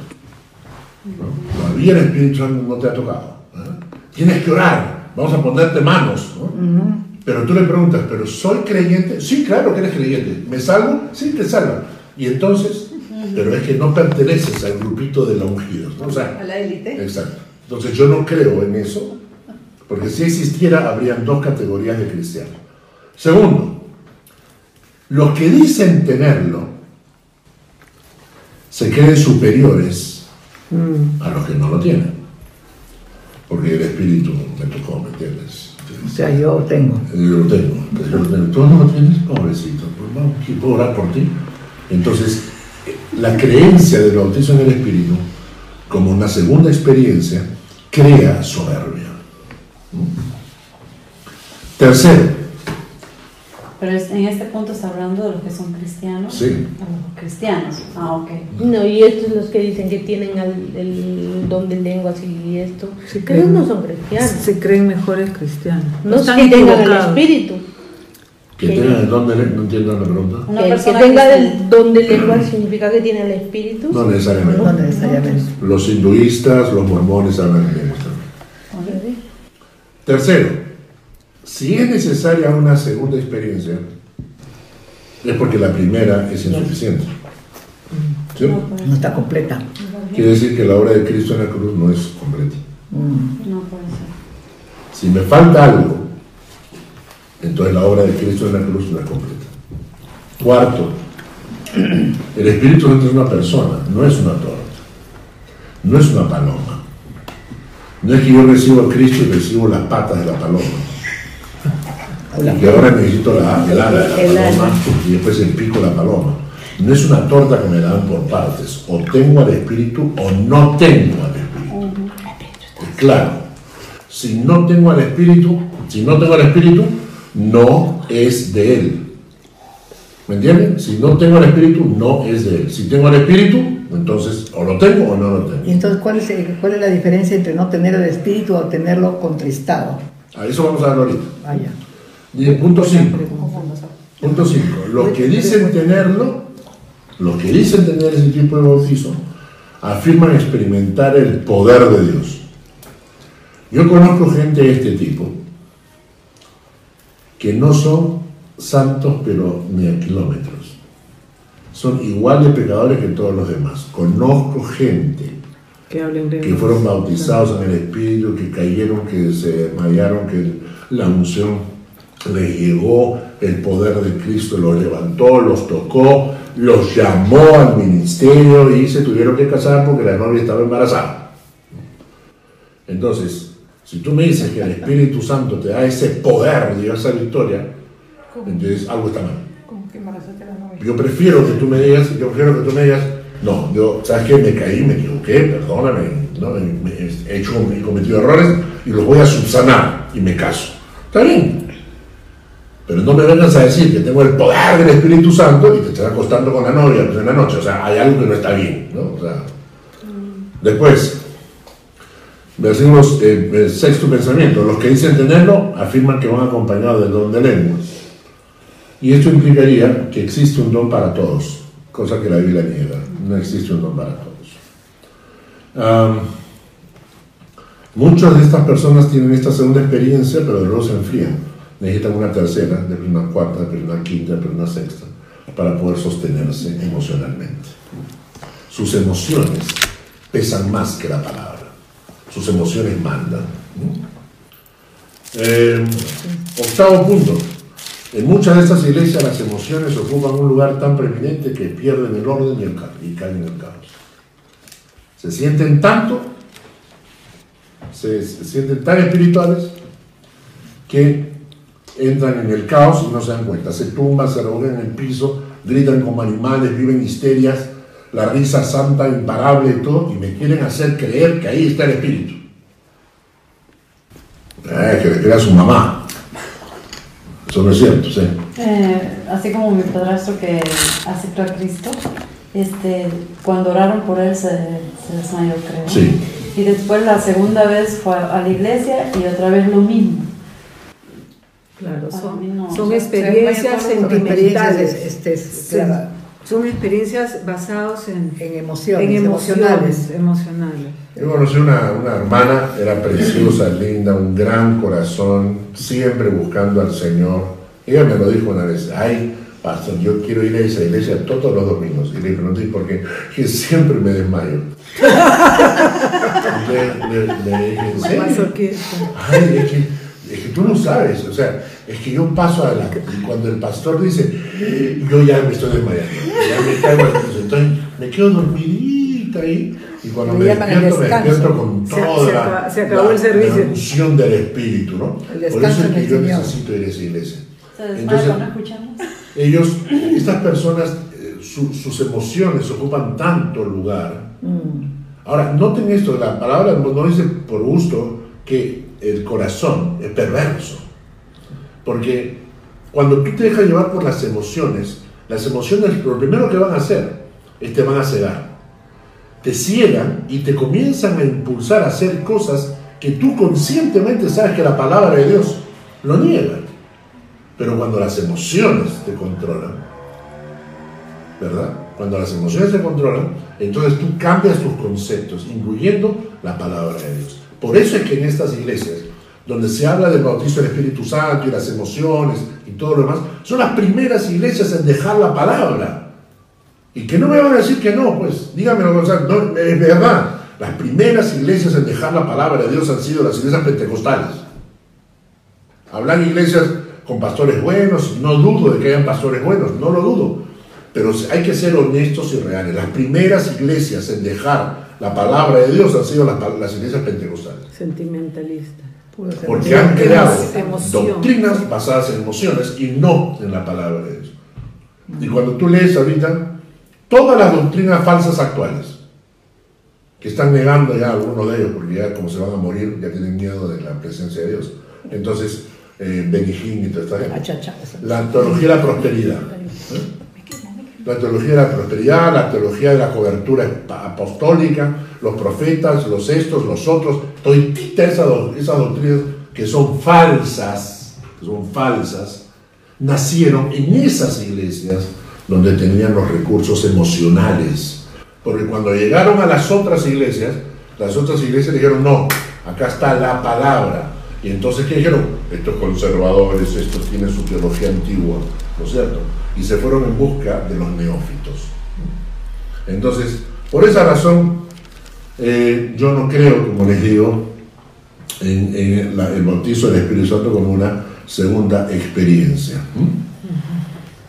¿no? Todavía el Espíritu Santo no te ha tocado. ¿eh? Tienes que orar. Vamos a ponerte manos. ¿no? Pero tú le preguntas, ¿pero soy creyente? Sí, claro que eres creyente. ¿Me salvo? Sí, te salva. Y entonces, pero es que no perteneces al grupito de la ungidos. ¿no? O sea, A la élite. Exacto. Entonces yo no creo en eso, porque si existiera habrían dos categorías de cristianos. Segundo, los que dicen tenerlo se creen superiores a los que no lo tienen. Porque el espíritu me tocó, ¿me entiendes? O sea, yo lo tengo, pero yo lo tengo. ¿Tú no lo tienes? Pobrecito, pues vamos, ¿quién puedo orar por ti? Entonces, eh, la creencia del bautizo en el Espíritu, como una segunda experiencia, crea soberbia. Tercero, Pero es- en este punto está hablando de los que son cristianos. Sí. A los cristianos. Ah, ok. No, y estos los que dicen que tienen al- el don de lenguas y esto, pero creen. no son cristianos. Se creen mejores cristianos. No es Están que tengan el espíritu. que Sí. tengan el don de le- no entiendo la pregunta. Una Que el que tenga que- el don de lenguas significa que tiene el espíritu. No necesariamente. No necesariamente. Los hinduistas, los mormones hablan en lenguas también. Tercero, si es necesaria una segunda experiencia, es porque la primera es insuficiente. ¿Sí? No está completa. Quiere decir que la obra de Cristo en la cruz no es completa. No puede ser. Si me falta algo, entonces la obra de Cristo en la cruz no es completa. Cuarto, el Espíritu Santo es una persona, no es una torta, no es una paloma. No es que yo recibo a Cristo y recibo las patas de la paloma. Y ahora necesito la, el ala de la El ala. paloma y después el pico de la paloma. No es una torta que me dan por partes. O tengo al Espíritu o no tengo al Espíritu. Claro, si no tengo al Espíritu, si no tengo al Espíritu, no es de Él. ¿Me entienden? Si no tengo al Espíritu, no es de Él. Si tengo al Espíritu, entonces o lo tengo o no lo Y tengo. entonces, ¿cuál es, cuál es la diferencia entre no tener el espíritu o tenerlo contristado? A eso vamos a ver ahorita. Vaya. Y el punto 5. Punto 5. Los que dicen tenerlo, los que dicen tener ese tipo de bautizo, afirman experimentar el poder de Dios. Yo conozco gente de este tipo que no son santos, pero ni a kilómetros. Son igual de pecadores que todos los demás. Conozco gente Que de que fueron bautizados en el Espíritu, que cayeron, que se desmayaron, que la unción les llegó, el poder de Cristo los levantó, los tocó, los llamó al ministerio y se tuvieron que casar porque la novia estaba embarazada. Entonces, si tú me dices que el Espíritu Santo te da ese poder de esa victoria, entonces algo está mal. Yo prefiero que tú me digas, yo prefiero que tú me digas, no, yo, ¿sabes qué? Me caí, me equivoqué, perdóname, ¿no? He, hecho, he cometido errores y los voy a subsanar y me caso. Está bien. Pero no me vengas a decir que tengo el poder del Espíritu Santo y te estás acostando con la novia en la noche. O sea, hay algo que no está bien, ¿no? O sea, después, versículos, eh, el sexto pensamiento. Los que dicen tenerlo afirman que van acompañados del don de lenguas. Y esto implicaría que existe un don para todos, cosa que la Biblia niega. No existe un don para todos. Muchas de estas personas tienen esta segunda experiencia, pero luego se enfrían. Necesitan una tercera, después una cuarta, después una quinta, después una sexta, para poder sostenerse emocionalmente. Sus emociones pesan más que la palabra. Sus emociones mandan. Eh, octavo punto. En muchas de estas iglesias las emociones ocupan un lugar tan preeminente que pierden el orden y, el caen en el caos. Se sienten tanto, se sienten tan espirituales que entran en el caos y no se dan cuenta. Se tumban, se revuelven en el piso, gritan como animales, viven histerias, la risa santa, imparable y todo, y me quieren hacer creer que ahí está el espíritu. Eh, que le crea a su mamá. Eso no es cierto, sí. Eh, así como mi padrastro que aceptó a Cristo, este, cuando oraron por él se, se desmayó, creo. Sí. Y después la segunda vez fue a la iglesia y otra vez lo mismo. Claro, son, mí no, son o sea, experiencias sentimentales. este, claro, Son experiencias basadas en, en emociones, en emocionales. emocionales. Yo conocí una, una hermana, era preciosa, linda, un gran corazón, siempre buscando al Señor. Ella me lo dijo una vez, ay, pastor, yo quiero ir a esa iglesia todos los domingos. Y le pregunté, ¿por qué? Que siempre me desmayo. (laughs) le, le- le dije, ¿en serio? Ay, es que, es que tú no sabes, o sea, es que yo paso adelante y cuando el pastor dice, yo ya me estoy desmayando, ya me caigo al piso, entonces me quedo dormidita ahí y cuando me despierto, me despierto con toda se la- acaba- se acabó la- el servicio. la unción del Espíritu, ¿no? Por eso es que yo necesito ir a esa iglesia. Entonces, ellos, estas personas, eh, su- sus emociones ocupan tanto lugar. Ahora, noten esto, la palabra no dice por gusto que el corazón es perverso. Porque cuando tú te dejas llevar por las emociones, las emociones lo primero que van a hacer es te van a cegar. Te ciegan y te comienzan a impulsar a hacer cosas que tú conscientemente sabes que la palabra de Dios lo niega. Pero cuando las emociones te controlan, ¿verdad? Cuando las emociones te controlan, entonces tú cambias tus conceptos, incluyendo la palabra de Dios. Por eso es que en estas iglesias, donde se habla del bautizo del Espíritu Santo y las emociones y todo lo demás, son las primeras iglesias en dejar la palabra. Y que no me van a decir que no, pues díganmelo, o sea, no, es verdad. Las primeras iglesias en dejar la palabra de Dios han sido las iglesias pentecostales. Hablan iglesias con pastores buenos, no dudo de que hayan pastores buenos, no lo dudo, pero hay que ser honestos y reales. Las primeras iglesias en dejar la palabra de Dios han sido las, iglesias pentecostales, Sentimentalista. Puros porque han creado Emoción. doctrinas basadas en emociones y no en la palabra de Dios. Y cuando tú lees ahorita todas las doctrinas falsas actuales, que están negando ya algunos de ellos, porque ya como se van a morir, ya tienen miedo de la presencia de Dios. Entonces, eh, Benny Hinn y toda esta gente. La teología de la prosperidad. ¿eh? La teología de la prosperidad, la teología de la cobertura apostólica, los profetas, los estos, los otros, toditita esa doc- esas doctrinas que son falsas, que son falsas, nacieron en esas iglesias donde tenían los recursos emocionales. Porque cuando llegaron a las otras iglesias, las otras iglesias dijeron, no, acá está la palabra. Y entonces, ¿qué dijeron? Estos conservadores, estos tienen su teología antigua, ¿no es cierto? Y se fueron en busca de los neófitos. Entonces, por esa razón, eh, yo no creo, como les digo, en, en la- el bautizo del Espíritu Santo como una segunda experiencia.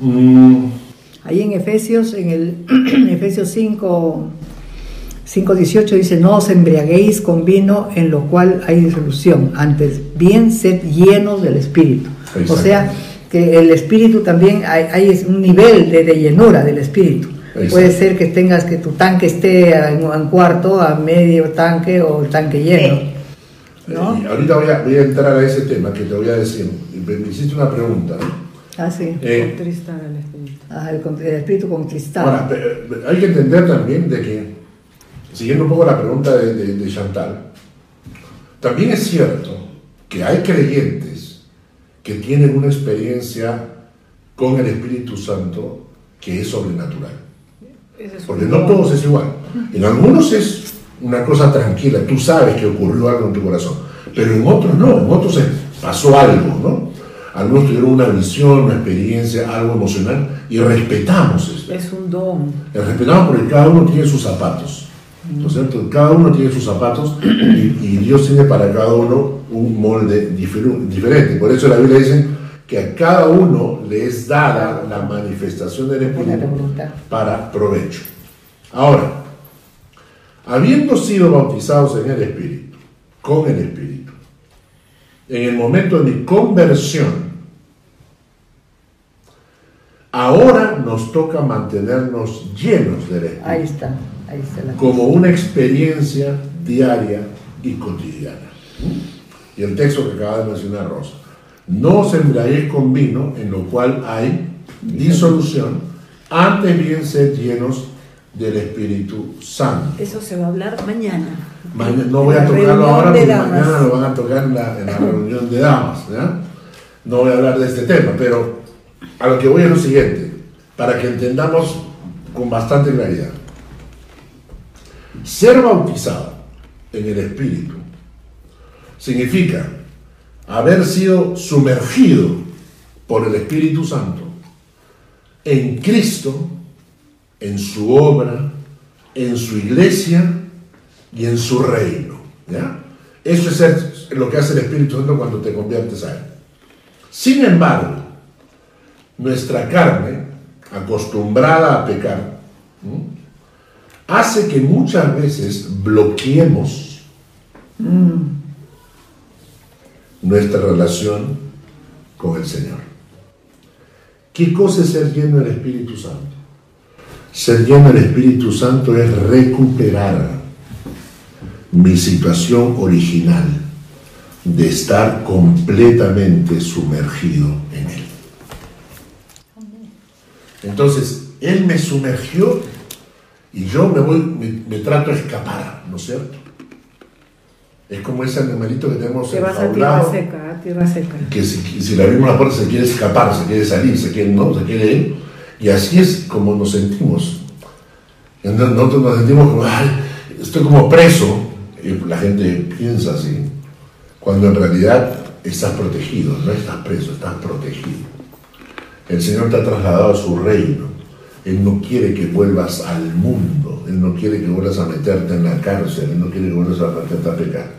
¿Mm? Mm, Ahí en Efesios, en el en (clears throat) Efesios 5, 5, 18 dice, no os embriaguéis con vino en lo cual hay disolución, antes bien sed llenos del Espíritu. O sea, que el Espíritu también hay, hay un nivel de, de llenura del Espíritu. Exacto. Puede ser que tengas que tu tanque esté en un cuarto, a medio tanque o el tanque lleno. ¿No? y ahorita voy a, voy a entrar a ese tema que te voy a decir. Me hiciste una pregunta. Ah, sí. Eh, Contristar al espíritu. Ah, el, con- el Espíritu contristado. Ahora, pe- hay que entender también de que, siguiendo un poco la pregunta de, de- de Chantal, también es cierto que hay creyentes que tienen una experiencia con el Espíritu Santo que es sobrenatural. Porque no todos es igual. En algunos es una cosa tranquila, tú sabes que ocurrió algo en tu corazón, pero en otros no, en otros pasó algo, ¿no? Algunos tuvieron una visión, una experiencia, algo emocional y respetamos eso. Es un don. Respetamos porque cada uno tiene sus zapatos. ¿No es cierto? Cada uno tiene sus zapatos y, y Dios tiene para cada uno un molde diferente. Por eso la Biblia dice que a cada uno le es dada la manifestación del Espíritu para provecho. Ahora, habiendo sido bautizados en el Espíritu, con el Espíritu, en el momento de mi conversión, ahora nos toca mantenernos llenos del Espíritu Ahí está, como una experiencia diaria y cotidiana. Y el texto que acaba de mencionar Rosa. No os embriaguéis con vino, en lo cual hay disolución, antes bien sed llenos del Espíritu Santo. Eso se va a hablar mañana. Mañana- no voy a tocarlo ahora, porque mañana lo van a tocar en la, en la reunión de damas. ¿ya? No voy a hablar de este tema, pero a lo que voy es lo siguiente, para que entendamos con bastante claridad. Ser bautizado en el Espíritu significa haber sido sumergido por el Espíritu Santo en Cristo, en su obra, en su iglesia y en su reino. Eso es lo que hace el Espíritu Santo cuando te conviertes a Él. Sin embargo, nuestra carne, acostumbrada a pecar, ¿no? Hace que muchas veces bloqueemos nuestra relación con el Señor. ¿Qué cosa es ser lleno del Espíritu Santo? Ser lleno del Espíritu Santo es recuperar mi situación original de estar completamente sumergido en Él. Entonces, Él me sumergió y yo me voy, me, me trato de escapar, ¿no es cierto? Es como ese animalito que tenemos Te vas a tierra seca, a tierra seca. que si, si le abrimos la puerta se quiere escapar, se quiere salir, se quiere, no, se quiere ir. Y así es como nos sentimos. Nosotros nos sentimos como, "Ay, estoy como preso. Y la gente piensa así. Cuando en realidad estás protegido, no estás preso, estás protegido. El Señor te ha trasladado a su reino. Él no quiere que vuelvas al mundo. Él no quiere que vuelvas a meterte en la cárcel. Él no quiere que vuelvas a meterte a pecar.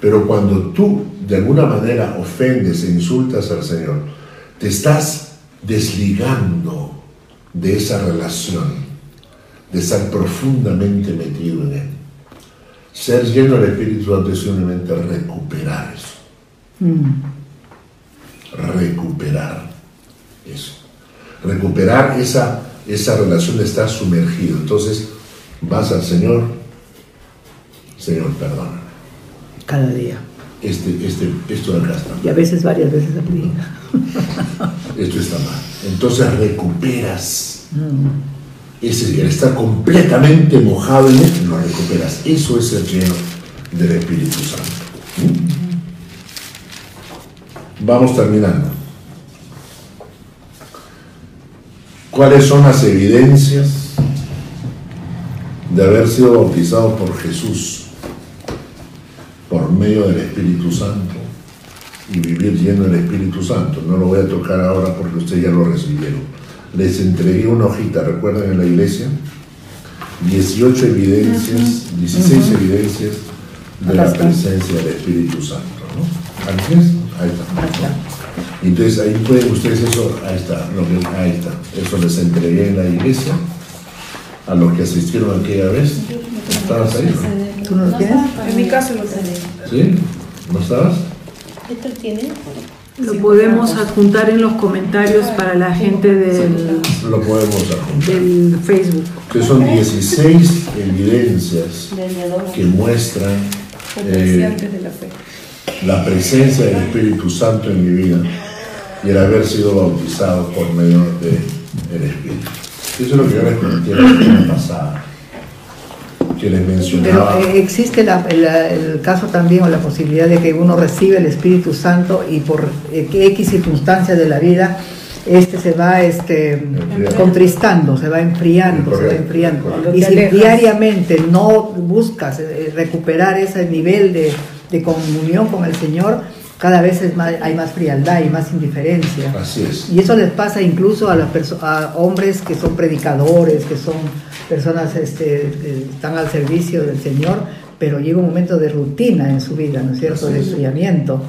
Pero cuando tú de alguna manera ofendes e insultas al Señor, te estás desligando de esa relación, de estar profundamente metido en Él. Ser lleno del Espíritu Santo es simplemente recuperar eso. Recuperar eso. Recuperar esa, esa relación estar sumergido. Entonces vas al Señor, Señor, perdona. cada día. Este, este, esto acá está mal. Y a veces varias veces al día. (laughs) esto está mal. Entonces recuperas ese, el estar completamente mojado en él, lo recuperas. Eso es el lleno del Espíritu Santo. ¿Mm? Vamos terminando. ¿Cuáles son las evidencias de haber sido bautizados por Jesús por medio del Espíritu Santo? y vivir lleno del Espíritu Santo. No lo voy a tocar ahora porque ustedes ya lo recibieron. Les entregué una hojita, ¿recuerdan en la iglesia? 18 evidencias, 16 evidencias de la presencia del Espíritu Santo. ¿no? Ahí está. Entonces ahí pueden ustedes eso, ahí está, lo que, ahí está. Eso les entregué en la iglesia a los que asistieron aquella vez. ¿Estabas ahí? no? ¿Tú no lo tienes? En mi caso lo tengo. ¿Sí? ¿No estabas? ¿Esto tiene? Lo podemos adjuntar en los comentarios para la gente del, Lo podemos adjuntar. del Facebook. que son 16 evidencias que muestran eh, la presencia del Espíritu Santo en mi vida y el haber sido bautizado por medio del Espíritu. Eso es lo que yo les comenté la semana pasada, que les Pero mencionaba. eh, existe la- el, el caso también o la posibilidad de que uno recibe el Espíritu Santo y por eh, X circunstancias de la vida este se va este, Enfriando. contristando, se va enfriando, se va enfriando. correcto. Y si alejas. diariamente no buscas eh, recuperar ese nivel de, de comunión con el Señor, cada vez es más- hay más frialdad y más indiferencia. Así es. Y eso les pasa incluso a, las perso- a hombres que son predicadores, que son personas este, que están al servicio del Señor, pero llega un momento de rutina en su vida, ¿no es cierto? Así De enfriamiento.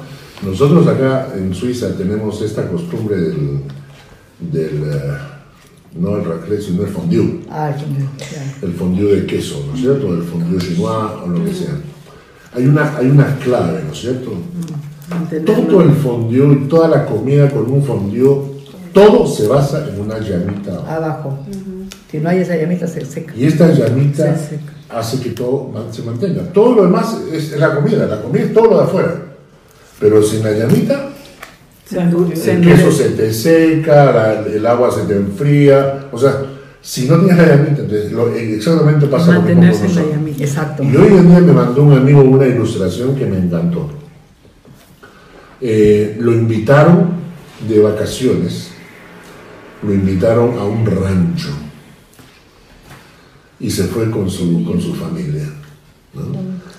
Nosotros acá en Suiza tenemos esta costumbre del, del eh, no el raclette, sino el fondue. Ah, ya. El fondue de queso, ¿no es cierto? El fondue chinois o lo que sea. Hay una, hay una clave, ¿no es cierto? Todo el fondue y toda la comida con un fondue, todo se basa en una llamita. abajo. Si no hay esa llamita, se seca. Y esta llamita Se hace que todo se mantenga. Todo lo demás es, es la comida, la comida es todo lo de afuera. Pero sin la llamita, Se el queso se te seca, la- el agua se te enfría. O sea, si no tienes la llamita, entonces lo- exactamente pasa lo mismo con la. Exacto. Y hoy en día me mandó un amigo una ilustración que me encantó. Eh, lo invitaron de vacaciones, lo invitaron a un rancho y se fue con su, con su familia. ¿no?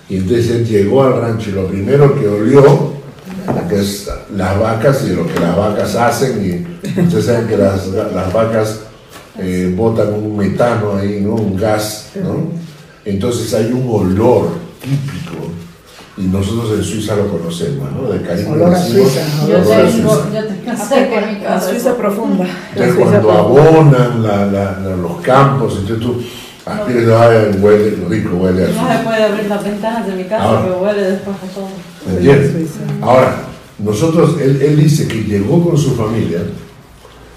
Y entonces él llegó al rancho y lo primero que olió, pues las vacas y lo que las vacas hacen, y ustedes saben que las, las vacas eh, botan un metano ahí, ¿no? un gas, ¿no? entonces hay un olor típico y nosotros en Suiza lo conocemos, ¿no? De cariño Olor a Suiza, ¿no? olor a Yo Suiza. yo La casa. Suiza profunda. (laughs) Entonces cuando abonan la- la- la- los campos, entonces tú aspiras, ay, huele rico, huele a No se puede abrir las ventanas de mi casa Ahora. que huele después a todo. ¿Me entiendes? Ahora, nosotros, él, él dice que llegó con su familia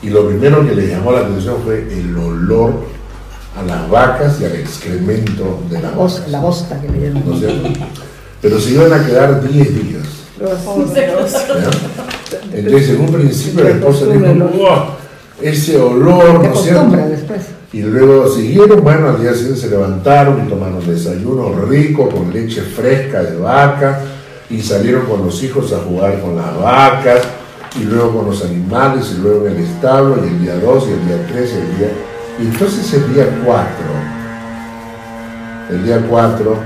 y lo primero que le llamó la atención fue el olor a las vacas y al excremento de La, las vacas. la bosta que le llaman. ¿no es cierto? Pero se iban a quedar 10 días. ¿ya? Entonces, en un principio la esposa dijo, "Wow, ese olor, ¿no es cierto? después. Y luego siguieron, bueno, al día siguiente se levantaron y tomaron desayuno rico con leche fresca de vaca y salieron con los hijos a jugar con las vacas y luego con los animales y luego en el establo y el día 2 y el día 3 y el día... Y entonces el día 4, el día 4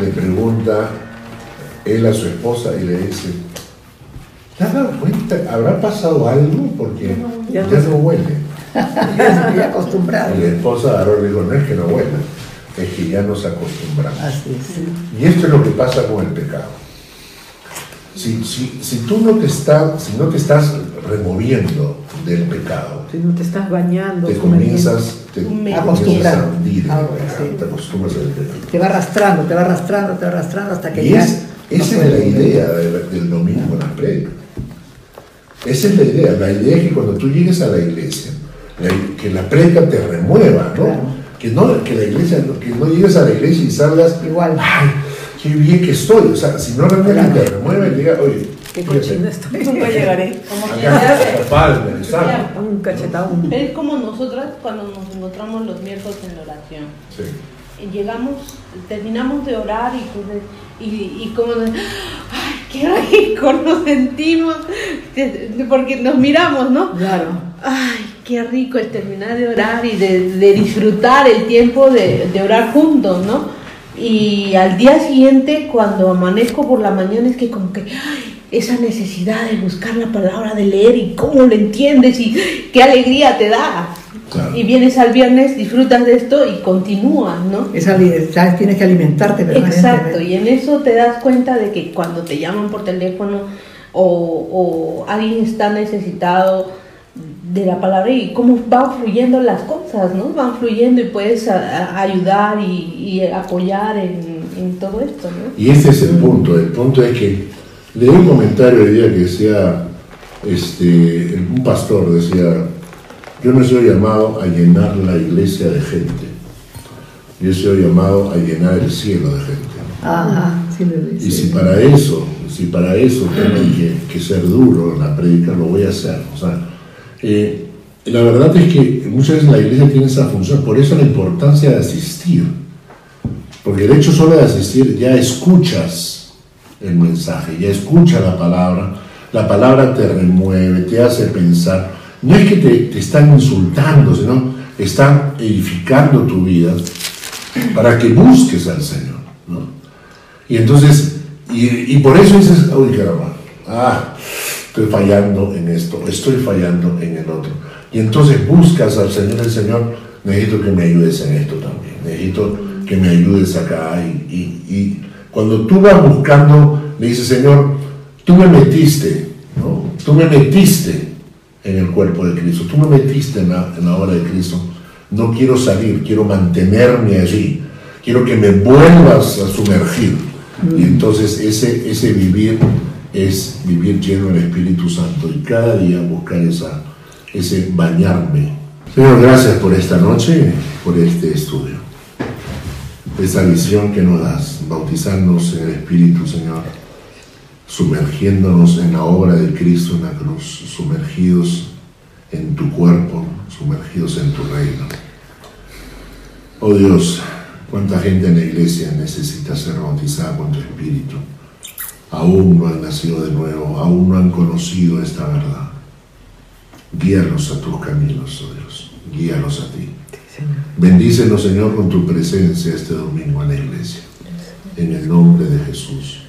le pregunta él a su esposa y le dice, ¿te has dado cuenta? ¿Habrá pasado algo? Porque ya no huele. (laughs) Ya ya acostumbrado. Y la esposa y le dijo, no es que no huela, es que ya nos acostumbramos. Así es. Y esto es lo que pasa con el pecado. Si, si, si tú no te, estás, si no te estás removiendo del pecado, Si no te estás bañando, te comienzas, te, comienzas a hundir sí. te acostumbras al pecado. Te va arrastrando, te va arrastrando, te va arrastrando hasta que Y ya. es- no esa es la idea del, del domingo en la prédica. Esa es la idea. La idea es que cuando tú llegues a la iglesia, la- que la prédica te remueva, ¿no? Claro. Que, no que la iglesia, que no llegues a la iglesia y salgas, Igual. ay, qué bien que estoy. O sea, si no realmente te remueve, diga, oye, Qué cochino estoy. Nunca llegaré. Como que ya. Un cachetón. Es como nosotras cuando nos encontramos los miércoles en la oración. Sí. Y llegamos, terminamos de orar y, pues, y, y como, ¡ay, qué rico (laughs) nos sentimos! Porque nos miramos, ¿no? Claro. Ay, qué rico es terminar de orar y de, de disfrutar el tiempo de, de orar juntos, ¿no? Y al día siguiente, cuando amanezco por la mañana, es que como que ay, esa necesidad de buscar la palabra, de leer y cómo lo entiendes y qué alegría te da. Claro. Y vienes al viernes, disfrutas de esto y continúas, ¿no? Esa, tienes que alimentarte permanentemente. Exacto, y en eso te das cuenta de que cuando te llaman por teléfono o, o alguien está necesitado de la palabra y cómo van fluyendo las cosas, ¿no? Van fluyendo y puedes a- a ayudar y, y apoyar en, en todo esto, ¿no? Y este es el punto. El punto es que leí un comentario hoy día que decía, este, un pastor decía, yo no soy llamado a llenar la iglesia de gente, yo soy llamado a llenar el cielo de gente. Ajá, sí lo dice. Y si para eso, si para eso tengo que, que ser duro en la predica, lo voy a hacer. O sea, eh, la verdad es que muchas veces la iglesia tiene esa función, por eso la importancia de asistir. Porque el hecho solo de asistir ya escuchas el mensaje, ya escuchas la palabra, la palabra te remueve, te hace pensar, no es que te, están insultando, sino están edificando tu vida para que busques al Señor. ¿no? Y entonces, y, y por eso dices, uy caramba, ah, estoy fallando en esto, estoy fallando en el otro. Y entonces buscas al Señor, el Señor, necesito que me ayudes en esto también, necesito que me ayudes acá. Y, y- cuando tú vas buscando, le dices, Señor, tú me metiste, ¿no? tú me metiste en el cuerpo de Cristo, tú me metiste en la, en la obra de Cristo, no quiero salir, quiero mantenerme allí, quiero que me vuelvas a sumergir. Y entonces ese, ese vivir es vivir lleno del Espíritu Santo y cada día buscar esa, ese bañarme. Señor, gracias por esta noche, por este estudio, esa visión que nos das, bautizarnos en el Espíritu, Señor, sumergiéndonos en la obra de Cristo en la cruz, sumergidos en tu cuerpo, sumergidos en tu reino. Oh Dios, cuánta gente en la iglesia necesita ser bautizada con tu Espíritu. Aún no han nacido de nuevo, aún no han conocido esta verdad. Guíalos a tus caminos, oh Dios, guíalos a ti. Bendícenos, Señor, con tu presencia este domingo en la iglesia. En el nombre de Jesús.